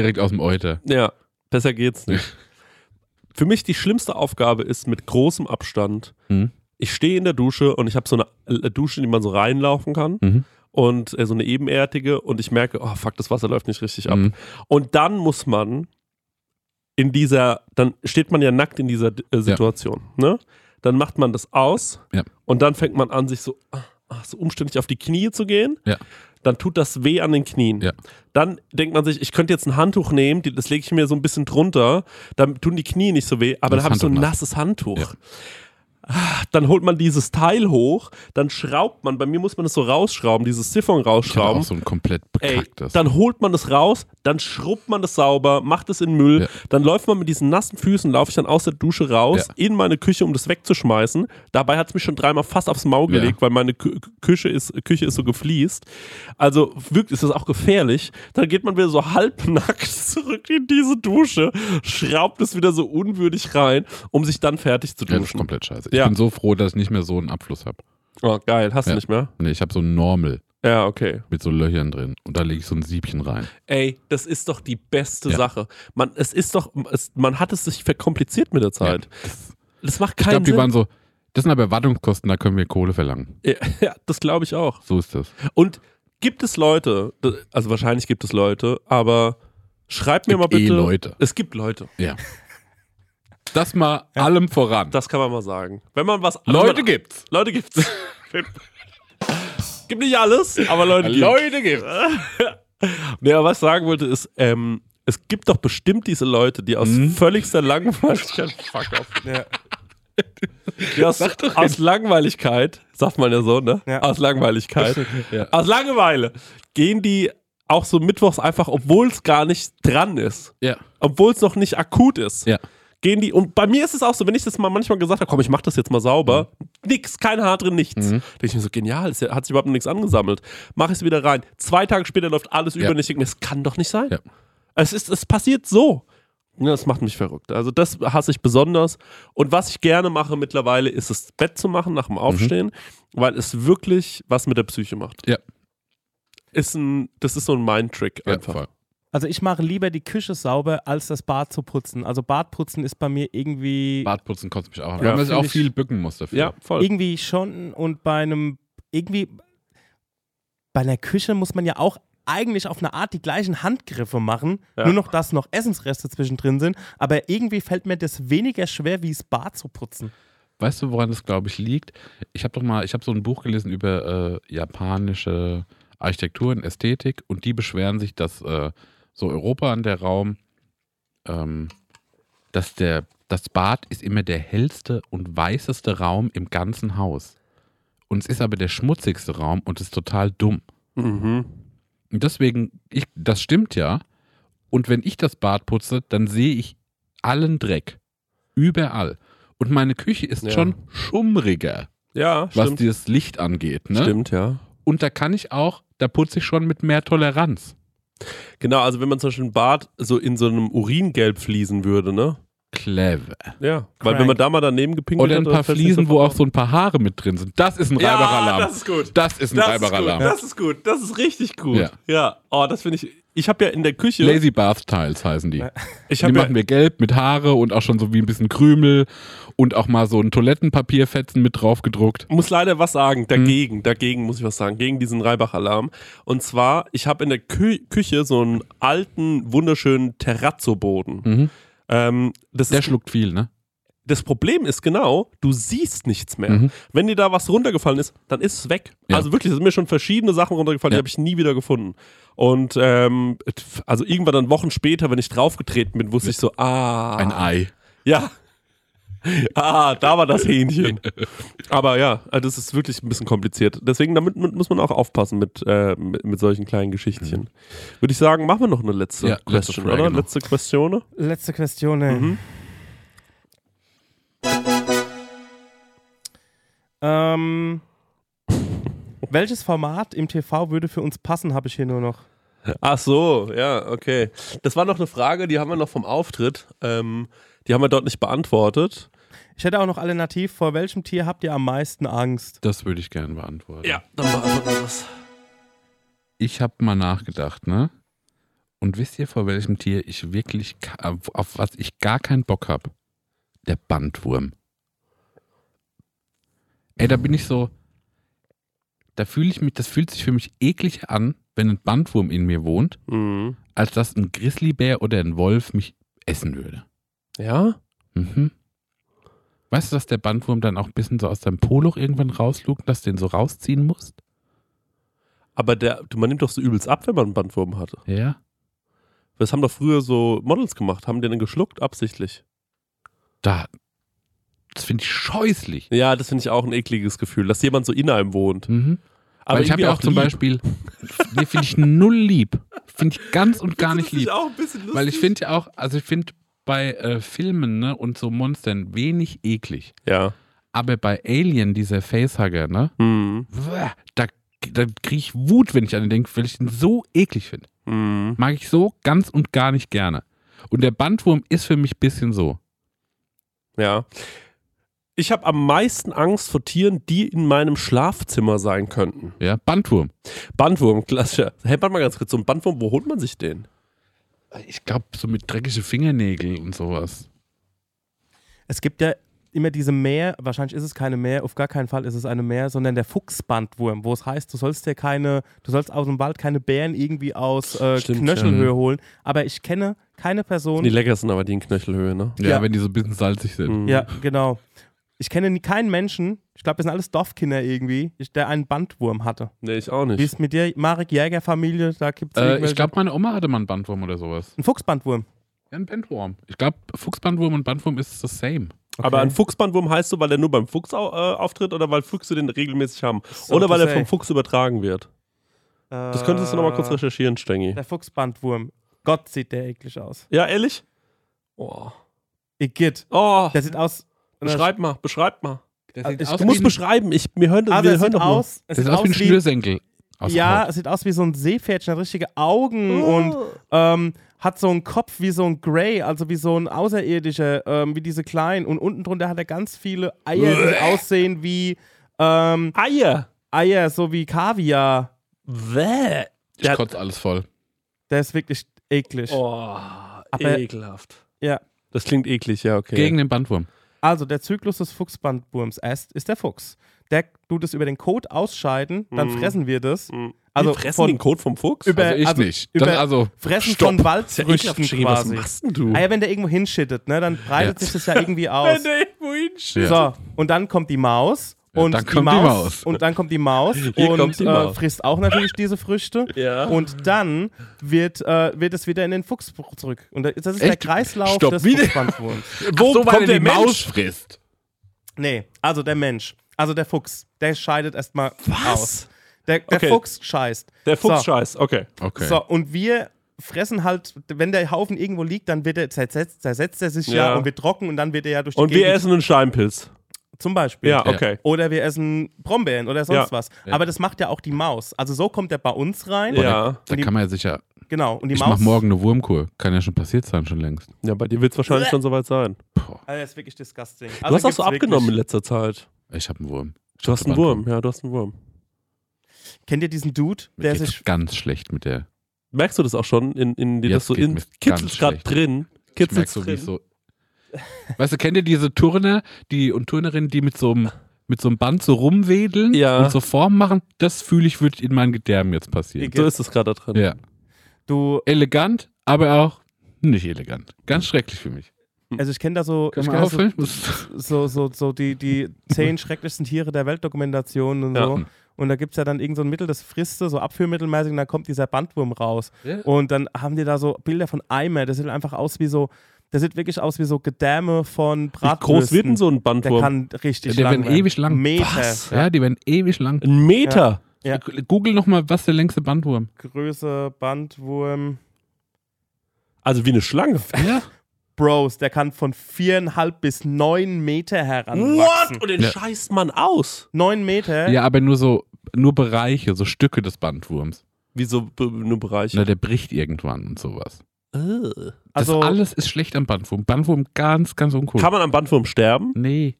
S3: Direkt aus dem Euter.
S2: Ja, besser geht's nicht. [LAUGHS] Für mich die schlimmste Aufgabe ist mit großem Abstand.
S3: Mhm.
S2: Ich stehe in der Dusche und ich habe so eine äh, Dusche, in die man so reinlaufen kann
S3: Mhm.
S2: und äh, so eine ebenerdige und ich merke, oh fuck, das Wasser läuft nicht richtig ab.
S3: Mhm.
S2: Und dann muss man in dieser, dann steht man ja nackt in dieser äh, Situation, ne? Dann macht man das aus
S3: Ja.
S2: und dann fängt man an, sich so, ah, ah, so umständlich auf die Knie zu gehen.
S3: Ja.
S2: Dann tut das weh an den Knien.
S3: Ja.
S2: Dann denkt man sich, ich könnte jetzt ein Handtuch nehmen, das lege ich mir so ein bisschen drunter, dann tun die Knie nicht so weh, aber
S3: Das
S2: dann habe ich so ein nasses Handtuch.
S3: Ja.
S2: Dann holt man dieses Teil hoch, dann schraubt man, bei mir muss man das so rausschrauben, dieses Siphon
S3: Ich
S2: rausschrauben.
S3: auch so ein komplett
S2: Ey,
S3: bekacktes.
S2: dann holt man das raus, dann schrubbt man das sauber, macht es in Müll,
S3: Ja.
S2: dann läuft man mit diesen nassen Füßen, laufe ich dann aus der Dusche raus,
S3: Ja.
S2: in meine Küche, um das wegzuschmeißen. Dabei hat es mich schon dreimal fast aufs Maul
S3: Ja.
S2: gelegt, weil meine Kü Küche, ist, Küche ist so gefliest. Also wirklich ist das auch gefährlich. Dann geht man wieder so halbnackt [LAUGHS] zurück in diese Dusche, schraubt es wieder so unwürdig rein, um sich dann fertig zu
S3: ja, das ist
S2: duschen.
S3: komplett scheiße. Ich
S2: Ja.
S3: bin so froh, dass ich nicht mehr so einen Abfluss habe.
S2: oh, geil, hast du
S3: Ja.
S2: nicht mehr?
S3: Nee, ich habe so ein Normal
S2: Ja, okay.
S3: mit so Löchern drin. Und da lege ich so ein Siebchen rein.
S2: Ey, das ist doch die beste
S3: Ja.
S2: Sache. Man, es ist doch, es, man hat es sich verkompliziert mit der Zeit. Das macht
S3: Ich
S2: keinen
S3: glaube, die
S2: Sinn.
S3: waren so, das sind aber Wartungskosten, da können wir Kohle verlangen.
S2: ja, [LAUGHS] ja, das glaube ich auch.
S3: So ist das.
S2: Und gibt es Leute, also wahrscheinlich gibt es Leute, aber schreibt mir mal
S3: Gibt eh
S2: bitte.
S3: Leute.
S2: Es gibt Leute.
S3: Ja. [LAUGHS] Das mal allem voran.
S2: Das kann man mal sagen. Wenn man was.
S3: Leute
S2: man,
S3: gibt's.
S2: Leute gibt's. [LAUGHS] gibt nicht alles, aber Leute gibt's.
S3: Leute gibt's. [LAUGHS]
S2: Aber was ich sagen wollte ist, ähm, es gibt doch bestimmt diese Leute, die aus
S3: Mhm.
S2: völligster Langweiligkeit, [LAUGHS] fuck off,
S4: Ja.
S2: die aus, aus Langweiligkeit, sagt man ja so, ne?
S4: Ja.
S2: Aus Langweiligkeit,
S3: Ja.
S2: aus Langeweile, gehen die auch so mittwochs einfach, obwohl es gar nicht dran ist,
S3: Ja.
S2: obwohl es noch nicht akut ist.
S3: Ja.
S2: Gehen die, und bei mir ist es auch so, wenn ich das mal manchmal gesagt habe, komm, ich mach das jetzt mal sauber, nix, kein Haar drin, nichts.
S3: Mhm.
S2: Denke ich mir so, genial, es hat sich überhaupt nichts angesammelt. Mach ich es wieder rein. Zwei Tage später läuft alles
S3: Ja.
S2: über und ich denke mir, das kann doch nicht sein.
S3: Ja.
S2: Es, ist, es passiert so. Ja, das macht mich verrückt. Also das hasse ich besonders. Und was ich gerne mache mittlerweile, ist das Bett zu machen nach dem Aufstehen, weil es wirklich was mit der Psyche macht.
S3: Mhm. Ja.
S2: Ist ein, das ist so ein Mind-Trick
S3: Ja,
S2: einfach.
S3: voll.
S4: Also ich mache lieber die Küche sauber, als das Bad zu putzen. Also Badputzen ist bei mir irgendwie,
S3: Bartputzen kotzt mich auch an.
S2: Ja,
S3: weil man sich auch viel bücken muss dafür.
S2: Ja, voll.
S4: irgendwie schon und bei einem, irgendwie, bei einer Küche muss man ja auch eigentlich auf eine Art die gleichen Handgriffe machen,
S2: Ja.
S4: nur noch, dass noch Essensreste zwischendrin sind, aber irgendwie fällt mir das weniger schwer, wie das Bad zu putzen.
S3: Weißt du, woran das, glaube ich, liegt? Ich habe doch mal, ich habe so ein Buch gelesen über äh, japanische Architektur und Ästhetik und die beschweren sich, dass äh, so Europa an der Raum, ähm, dass der das Bad ist immer der hellste und weißeste Raum im ganzen Haus. Und es ist aber der schmutzigste Raum und ist total dumm.
S2: Mhm.
S3: Und deswegen, ich, das stimmt ja. Und wenn ich das Bad putze, dann sehe ich allen Dreck. Überall. Und meine Küche ist
S2: Ja.
S3: schon schummriger,
S2: Ja,
S3: was
S2: stimmt.
S3: das Licht angeht. Ne?
S2: Stimmt, ja.
S3: Und da kann ich auch, da putze ich schon mit mehr Toleranz.
S2: Genau, also wenn man zum Beispiel ein Bad so in so einem Uringelb fließen würde, ne?
S3: Clever.
S2: Ja. Weil
S4: Crank.
S2: wenn man da mal daneben gepinkelt
S3: Oder ein
S2: hat,
S3: paar Fliesen, wo auch so ein paar Haare mit drin sind. Das ist ein
S2: Ja,
S3: Reiberalarm.
S2: das ist gut.
S3: Das ist ein
S2: Das ist
S3: Reiberalarm.
S2: gut, das ist gut, das ist richtig gut.
S3: Ja.
S2: Ja, oh, das finde ich. Ich habe ja in der Küche.
S3: Lazy Bath Tiles heißen die.
S2: ich
S3: Die
S2: ja,
S3: machen wir gelb mit Haare und auch schon so wie ein bisschen Krümel und auch mal so ein Toilettenpapierfetzen mit drauf gedruckt.
S2: muss leider was sagen,
S3: Hm.
S2: dagegen, dagegen muss ich was sagen, gegen diesen Reibach-Alarm. Und zwar, ich habe in der Kü Küche so einen alten, wunderschönen Terrazzo-Boden.
S3: Mhm.
S2: Ähm,
S3: Der
S2: ist,
S3: schluckt viel, ne?
S2: das Problem ist genau, du siehst nichts mehr.
S3: Mhm.
S2: Wenn dir da was runtergefallen ist, dann ist es weg.
S3: Ja.
S2: Also wirklich, es sind mir schon verschiedene Sachen runtergefallen, die
S3: Ja.
S2: habe ich nie wieder gefunden. Und ähm, also irgendwann dann Wochen später, wenn ich draufgetreten bin, wusste ich so, ah.
S3: Ein Ei.
S2: Ja. [LAUGHS] Ah, da war das Hähnchen. Aber ja, also das ist wirklich ein bisschen kompliziert. Deswegen, damit mu- muss man auch aufpassen mit, äh, mit, mit solchen kleinen Geschichtchen. Würde ich sagen, machen wir noch eine letzte
S3: Ja, letzte
S2: Question,
S3: Frage
S2: oder?
S3: noch.
S2: Letzte Question.
S4: Letzte Question. ey.
S2: Mhm.
S4: Ähm, [LAUGHS] welches Format im TV würde für uns passen, habe ich hier nur noch.
S2: Ach so, ja, okay. Das war noch eine Frage, die haben wir noch vom Auftritt. Ähm, die haben wir dort nicht beantwortet.
S4: Ich hätte auch noch alternativ, vor welchem Tier habt ihr am meisten Angst?
S3: Das würde ich gerne beantworten.
S2: dann beantworten wir das.
S3: Ich habe mal nachgedacht, ne? Und wisst ihr, vor welchem Tier ich wirklich, auf was ich gar keinen Bock habe? Der Bandwurm. Ey, da bin ich so, da fühle ich mich, das fühlt sich für mich eklig an, wenn ein Bandwurm in mir wohnt,
S2: Mhm.
S3: als dass ein Grizzlybär oder ein Wolf mich essen würde.
S2: Ja?
S3: Mhm. Weißt du, dass der Bandwurm dann auch ein bisschen so aus deinem Poloch irgendwann rauslugt, dass du den so rausziehen musst?
S2: Aber der, man nimmt doch so übelst ab, wenn man einen Bandwurm hatte.
S3: Ja.
S2: Das haben doch früher so Models gemacht. Haben den dann geschluckt, absichtlich.
S3: Da, das finde ich scheußlich.
S2: Ja, das finde ich auch ein ekliges Gefühl, dass jemand so in einem wohnt.
S3: Mhm. Aber ich habe ja auch zum
S2: lieb.
S3: Beispiel, nee, finde ich null lieb. Finde ich ganz und gar nicht
S2: Das ist
S3: lieb.
S2: auch ein bisschen lustig.
S3: Weil ich finde ja auch, also ich finde bei äh, Filmen ne, und so Monstern wenig eklig.
S2: Ja.
S3: Aber bei Alien, dieser Facehugger, ne,
S2: Mhm.
S3: da, da kriege ich Wut, wenn ich an den denke, weil ich den so eklig finde.
S2: Mhm.
S3: Mag ich so ganz und gar nicht gerne. Und der Bandwurm ist für mich ein bisschen so.
S2: Ja. Ich habe am meisten Angst vor Tieren, die in meinem Schlafzimmer sein könnten.
S3: Ja, Bandwurm.
S2: Bandwurm, klassischer. Hey, warte mal ganz kurz, so ein Bandwurm, wo holt man sich den?
S3: Ich glaube, so mit dreckige Fingernägel und sowas.
S4: Es gibt ja immer diese Meer, wahrscheinlich ist es keine Meer, auf gar keinen Fall ist es eine Meer, sondern der Fuchsbandwurm, wo es heißt, du sollst dir keine, du sollst aus dem Wald keine Bären irgendwie aus äh,
S2: Stimmt,
S4: Knöchelhöhe
S3: ja.
S4: holen. Aber ich kenne keine Person,
S2: Die leckersten aber die in Knöchelhöhe, ne?
S3: Ja,
S4: Ja.
S3: wenn die so ein bisschen salzig sind.
S2: Mhm.
S4: ja, genau. Ich kenne nie, keinen Menschen, ich glaube, das sind alles Dorfkinder irgendwie, der einen Bandwurm hatte.
S2: Nee, ich auch
S4: Wie
S2: nicht.
S4: ist mit dir, Marek Jäger-Familie, da gibt es
S3: Äh, ich glaube, meine Oma hatte mal einen Bandwurm oder sowas.
S4: Ein Fuchsbandwurm.
S3: Ja, ein Bandwurm. Ich glaube, Fuchsbandwurm und Bandwurm ist das same.
S2: Aber
S4: Okay.
S2: ein Fuchsbandwurm heißt so, weil der nur beim Fuchs au äh, auftritt oder weil Füchse den regelmäßig haben?
S4: So
S2: oder weil er vom Fuchs übertragen wird? Das könntest du nochmal kurz
S4: Äh,
S2: recherchieren, Stengi.
S4: Der Fuchsbandwurm. Gott, sieht der eklig aus.
S2: Ja, ehrlich? Oh.
S4: Igitt.
S2: Oh.
S4: Der sieht aus.
S2: Beschreib mal, beschreib mal. Musst
S3: ein,
S2: beschreiben. Ich, wir hören,
S4: Also
S2: wir
S4: es
S2: hören
S4: sieht
S2: doch
S4: aus, es
S3: der
S4: sieht
S3: sieht aus wie ein Schnürsenkel.
S4: Ja, es sieht aus wie so ein Seepferdchen, hat richtige Augen und ähm, hat so einen Kopf wie so ein Grey, also wie so ein Außerirdischer, ähm, wie diese kleinen. Und unten drunter hat er ganz viele Eier, die aussehen wie ähm,
S2: Eier.
S4: Eier, so wie Kaviar.
S2: Bäh.
S3: Ich
S2: Der-
S3: kotze alles voll.
S4: Der ist wirklich eklig.
S2: Oh,
S4: Aber-
S2: ekelhaft.
S4: Ja.
S2: Das klingt eklig, ja, okay.
S3: Gegen den Bandwurm.
S4: Also, der Zyklus des Fuchsbandwurms erst ist der Fuchs. Der tut es über den Kot ausscheiden, dann
S2: Mhm.
S4: fressen wir das.
S2: Mhm.
S4: Also
S2: Wir fressen
S4: von-
S2: den Kot vom Fuchs?
S4: Über-
S3: Also ich
S4: also
S3: nicht.
S4: über-
S3: also,
S4: Fressen
S2: Stopp.
S4: von
S2: ja
S4: Waldfrüchten
S2: ekelhaft, Schiri, Was
S4: quasi.
S2: machst denn du?
S4: Ah ja, wenn der irgendwo hinschittet, ne, dann breitet
S3: Ja.
S4: sich das ja irgendwie [LAUGHS] aus.
S2: der irgendwo hinschießt.
S3: Ja.
S4: So, und dann kommt die Maus
S3: Ja,
S4: Und
S3: dann kommt die Maus.
S4: Und dann kommt die Maus
S2: Hier
S4: und
S2: die
S4: äh,
S2: Maus.
S4: frisst auch natürlich diese Früchte. [LAUGHS]
S2: Ja.
S4: Und dann wird, äh, wird es wieder in den Fuchs zurück. Und das ist der
S3: Echt?
S4: Kreislauf
S3: Stopp,
S4: des? Fuchsbandwurms. [LAUGHS]
S2: Wo
S3: so,
S2: kommt
S3: er
S2: der
S3: die
S2: Mensch?
S3: Maus frisst.
S4: Nee, also der Mensch. Also der Fuchs. Der scheidet erstmal aus. Der, der
S2: Okay.
S4: Fuchs scheißt.
S2: Der Fuchs
S4: So.
S2: scheißt, okay.
S3: Okay.
S4: So, und wir fressen halt, wenn der Haufen irgendwo liegt, dann wird er, zersetzt, zersetzt er sich ja.
S2: Ja.
S4: und wird trocken und dann wird er ja durch die
S2: Und wir
S4: Gegend,
S2: essen einen Scheimpilz.
S4: Zum Beispiel.
S2: Ja, okay.
S4: Oder wir essen Brombeeren oder sonst
S2: Ja.
S4: was. Aber das macht ja auch die Maus. Also so kommt er bei uns rein.
S2: Ja.
S3: Da kann man ja sicher.
S4: Genau. Und die
S3: Ich
S4: Maus.
S3: mach morgen eine Wurmkur. Kann ja schon passiert sein, schon längst.
S2: Ja, bei dir wird es wahrscheinlich schon soweit sein.
S4: Also das ist wirklich disgusting.
S2: Du hast auch so abgenommen in letzter Zeit.
S3: Ich habe einen Wurm.
S2: Du hast einen Wurm, ja, du hast einen Wurm.
S4: Kennt ihr diesen Dude,
S3: Mir
S4: der
S3: geht's
S4: sich.
S3: ganz schlecht mit der.
S2: Merkst du das auch schon in, in dir
S3: Jetzt
S2: das so
S3: geht
S2: in
S3: ganz
S2: gerade drin?
S3: Ich merk
S2: Kitzelt
S3: so, wie es so. Weißt du, kennt ihr diese Turner die und Turnerinnen, die mit so einem mit so einem Band so rumwedeln
S2: Ja.
S3: und so Formen machen? Das fühle ich, wird in meinen Gedärmen jetzt passieren.
S2: So ist es gerade drin.
S3: Ja.
S4: Du,
S3: Elegant, aber auch nicht elegant. Ganz schrecklich für mich.
S4: also ich kenne da so. Ich kenn so so, so, so die, die zehn [LAUGHS] schrecklichsten Tiere der Welt-Dokumentationen und
S2: Ja.
S4: so. Und da gibt es ja dann irgend so ein Mittel, das frisst du, so abführmittelmäßig, und dann kommt dieser Bandwurm raus.
S3: Ja.
S4: Und dann haben die da so Bilder von Eimer, das sieht einfach aus wie so, das sieht wirklich aus wie so Gedärme von
S2: Wie
S4: Bratwürsten.
S2: groß wird denn so ein
S4: Der
S2: Bandwurm?
S4: kann richtig
S3: Der
S4: lang
S3: werden
S4: werden.
S3: ewig lang.
S4: Meter.
S2: Was?
S3: Ja, die werden ewig lang.
S2: Ein Meter.
S4: Ja.
S3: Google nochmal, was der längste Bandwurm.
S4: Größe, Bandwurm.
S2: Also wie eine Schlange. [LAUGHS]
S3: Ja.
S4: Bros, der kann von viereinhalb bis neun Meter heranwachsen.
S2: What? Und den
S3: Ja.
S2: scheißt man aus.
S4: Neun Meter?
S3: Ja, aber nur so, nur Bereiche, so Stücke des Bandwurms.
S2: Wie so be- nur Bereiche.
S3: Na, der bricht irgendwann und sowas.
S4: Also,
S3: das alles ist schlecht am Bandwurm. Bandwurm ganz, ganz uncool.
S2: Kann man am Bandwurm sterben?
S3: nee.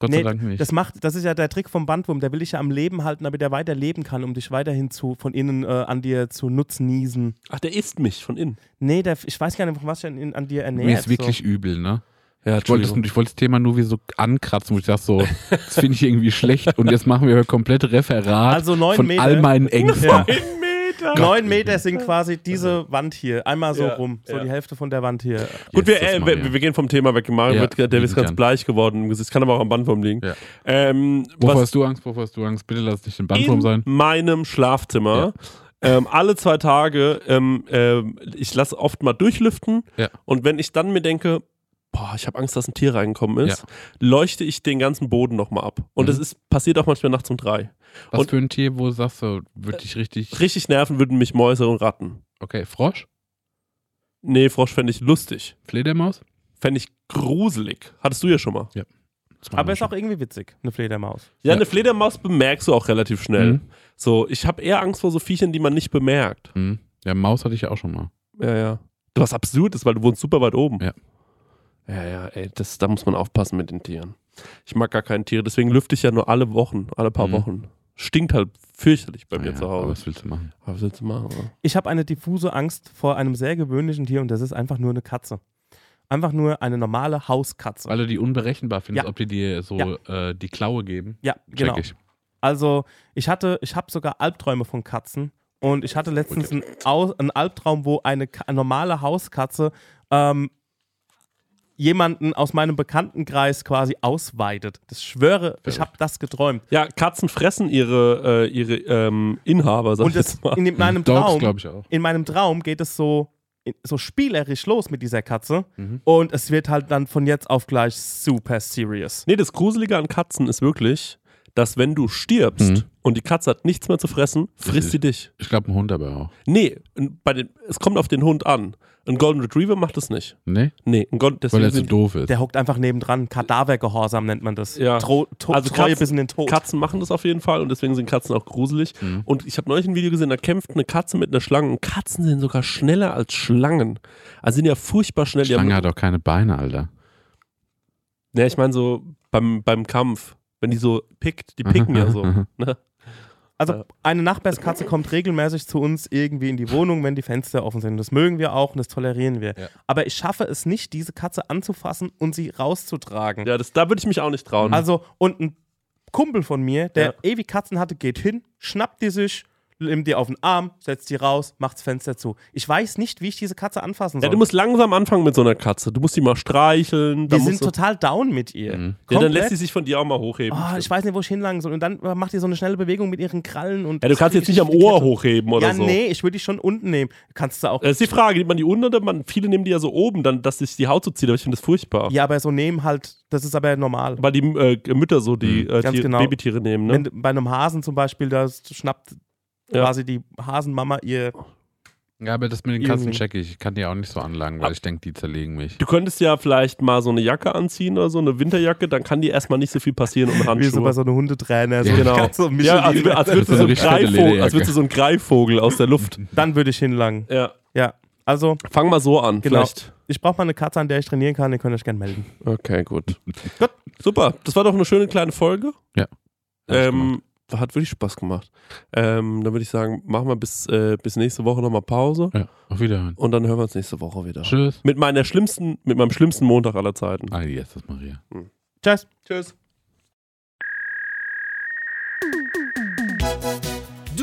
S3: Gott
S4: Nee,
S3: sei Dank nicht.
S4: Das macht, das ist ja der Trick vom Bandwurm. Der will dich ja am Leben halten, damit er weiter leben kann, um dich weiterhin zu, von innen äh, an dir zu nutznießen.
S2: Ach, der isst mich von innen.
S4: Nee, der, ich weiß gar nicht, von was er an, dir ernährt.
S3: Mir ist wirklich
S4: so.
S3: übel, ne?
S2: Ja,
S3: Ich wollte, das, ich wollte das Thema nur wie so ankratzen, wo ich dachte so, [LAUGHS] das finde ich irgendwie schlecht und jetzt machen wir komplett Referat
S4: Also
S3: von
S4: Meter.
S3: all meinen [LAUGHS] Ängsten.
S4: Ja.
S2: Meter.
S4: Neun Meter sind quasi diese Wand hier. Einmal so
S2: Ja,
S4: rum. So
S2: ja.
S4: die Hälfte von der Wand hier.
S2: Gut, wir, äh, wir, wir gehen vom Thema weg. Mario
S3: Ja,
S2: wird, der ist ganz bleich geworden im Gesicht. Kann aber auch am Bandwurm liegen.
S3: Ja.
S2: Ähm,
S3: Wovor
S2: was
S3: hast du Angst? Wovor hast du Angst? Bitte lass nicht den Bandwurm
S2: in
S3: sein.
S2: meinem Schlafzimmer. Ähm, alle zwei Tage, ähm, ähm, ich lasse oft mal durchlüften
S3: Ja.
S2: und wenn ich dann mir denke, boah, ich habe Angst, dass ein Tier reingekommen ist,
S3: Ja.
S2: leuchte ich den ganzen Boden nochmal ab. Und
S3: Mhm.
S2: das ist, passiert auch manchmal nachts um drei.
S3: Was
S2: Und-
S3: für ein Tier, wo du sagst du, würde dich richtig.
S2: Richtig nerven würden mich Mäuse und Ratten.
S3: Okay, Frosch?
S2: Nee, Frosch fände ich lustig.
S3: Fledermaus?
S2: Fände ich gruselig. Hattest du ja schon mal.
S3: Machen
S4: Aber ist auch irgendwie witzig, eine Fledermaus.
S2: Ja,
S3: Ja.
S2: eine Fledermaus bemerkst du auch relativ schnell.
S3: Mhm.
S2: So, ich habe eher Angst vor so Viechern, die man nicht bemerkt.
S3: schon. Hm. Ja, Maus hatte ich ja auch schon mal.
S2: Ja, ja. Du was absurd ist, weil du wohnst super weit oben.
S3: Ja.
S2: Ja, ja, ey, das, da muss man aufpassen mit den Tieren. Ich mag gar keine Tiere, deswegen lüfte ich ja nur alle Wochen, alle paar
S3: Mhm.
S2: Wochen. Stinkt halt fürchterlich bei mir
S3: Naja,
S2: zu
S3: Aber
S2: Hause.
S3: was willst du machen?
S2: Was willst du machen? oder?
S4: Ich habe eine diffuse Angst vor einem sehr gewöhnlichen Tier und das ist einfach nur eine Katze. Einfach nur eine normale Hauskatze.
S3: Weil du die unberechenbar findest,
S4: Ja.
S3: ob die dir so äh, die Klaue geben.
S4: Ja, genau.
S3: Check ich.
S4: Also ich hatte, ich habe sogar Albträume von Katzen und ich hatte letztens einen, Au- einen Albtraum, wo eine, Ka- eine normale Hauskatze ähm, jemanden aus meinem Bekanntenkreis quasi ausweidet. Das schwöre, ich habe das geträumt.
S2: Ja, Katzen fressen ihre, äh, ihre ähm, Inhaber, sag
S4: Und
S2: ich jetzt mal.
S4: in meinem [LAUGHS]
S3: Dogs,
S4: Traum,
S3: glaube ich auch.
S4: in meinem Traum geht es so, so spielerisch los mit dieser Katze
S3: Mhm.
S4: und es wird halt dann von jetzt auf gleich super serious.
S2: Nee, das Gruselige an Katzen ist wirklich, dass wenn du stirbst
S3: Mhm.
S2: Und die Katze hat nichts mehr zu fressen, frisst sie dich.
S3: Ich glaube, ein Hund aber auch.
S2: Nee, bei den, es kommt auf den Hund an. Ein Golden Retriever macht das nicht.
S3: Nee?
S2: Nee, ein Golden,
S3: Weil er so
S2: sind
S3: doof ist.
S4: Der hockt einfach nebendran. Kadavergehorsam nennt man das.
S2: Ja.
S4: Tro to
S2: Also
S4: Treue
S2: Katzen-
S4: bis in den Tod.
S2: Katzen machen das auf jeden Fall und deswegen sind Katzen auch gruselig.
S3: Mhm.
S2: Und ich habe neulich ein Video gesehen, da kämpft eine Katze mit einer Schlange. Und Katzen sind sogar schneller als Schlangen. Also sind ja furchtbar schnell. Die
S3: Schlange
S2: haben,
S3: hat auch keine Beine, Alter.
S2: ne, ich meine so beim, beim Kampf, wenn die so pickt, die picken ja so. [LAUGHS] Ne?
S4: Also
S2: Ja.
S4: eine Nachbarskatze kommt regelmäßig zu uns irgendwie in die Wohnung, wenn die Fenster offen sind. Das mögen wir auch und das tolerieren wir.
S3: Ja.
S4: Aber ich schaffe es nicht, diese Katze anzufassen und sie rauszutragen.
S2: Ja, das, da würde ich mich auch nicht trauen.
S4: Also, und ein Kumpel von mir, der
S2: Ja.
S4: ewig Katzen hatte, geht hin, schnappt die sich, nimm die auf den Arm, setz die raus, mach das Fenster zu. Ich weiß nicht, wie ich diese Katze anfassen
S2: Ja,
S4: soll.
S2: du musst langsam anfangen mit so einer Katze. Du musst die mal streicheln. dann
S4: sind total down mit ihr.
S3: Mhm.
S2: ja, dann lässt sie sich von dir auch mal hochheben.
S4: Ah, ich weiß nicht, wo ich hinlangen soll. Und dann äh, macht die so eine schnelle Bewegung mit ihren Krallen. Und
S2: ja, du kannst jetzt nicht am
S4: die
S2: Ohr hochheben oder
S4: Ja,
S2: so.
S4: nee, ich würde die schon unten nehmen. Kannst du auch.
S2: Das ist die Frage, nimmt man die unten oder man, viele nehmen die ja so oben, dann, dass sich die Haut so zieht, aber ich finde das furchtbar.
S4: ja, aber so nehmen halt, das ist aber normal.
S2: Weil die äh, Mütter so die äh,
S4: Ganz
S2: Tier,
S4: genau.
S2: Babytiere nehmen, ne?
S4: Wenn bei einem Hasen zum Beispiel, da schnappt
S2: Ja.
S4: quasi die Hasenmama ihr.
S3: Ja, aber das mit den. Katzen check ich. Ich kann die auch nicht so anlangen, weil ich denke, die zerlegen mich.
S2: Du könntest ja vielleicht mal so eine Jacke anziehen oder so, eine Winterjacke, dann kann dir erstmal nicht so viel passieren und [LAUGHS]
S4: Wie so
S2: Handschuhe.
S4: bei so einem Hundetrainer. So
S3: Ja,
S2: genau.
S4: So
S2: ja, als, als würdest so Greifvogel, als würdest du [LAUGHS] so ein Greifvogel aus der Luft.
S4: Dann würde ich hinlangen.
S2: Ja.
S4: Ja. Also,
S2: Fang mal so an,
S4: Genau.
S2: vielleicht.
S4: ich brauche mal eine Katze, an der ich trainieren kann. Ihr könnt euch gerne melden.
S2: Okay, gut. [LAUGHS] gut. Super. Das war doch eine schöne kleine Folge.
S3: Ja,
S2: Ähm, hat wirklich Spaß gemacht. Ähm, dann würde ich sagen, machen wir bis, äh, bis nächste Woche nochmal Pause
S3: Ja, auf Wiederhören.
S2: und dann hören wir uns nächste Woche wieder.
S3: Tschüss.
S2: Mit meiner schlimmsten, mit meinem schlimmsten Montag aller Zeiten.
S3: Ah, jetzt ist Maria.
S4: Tschüss.
S2: Tschüss.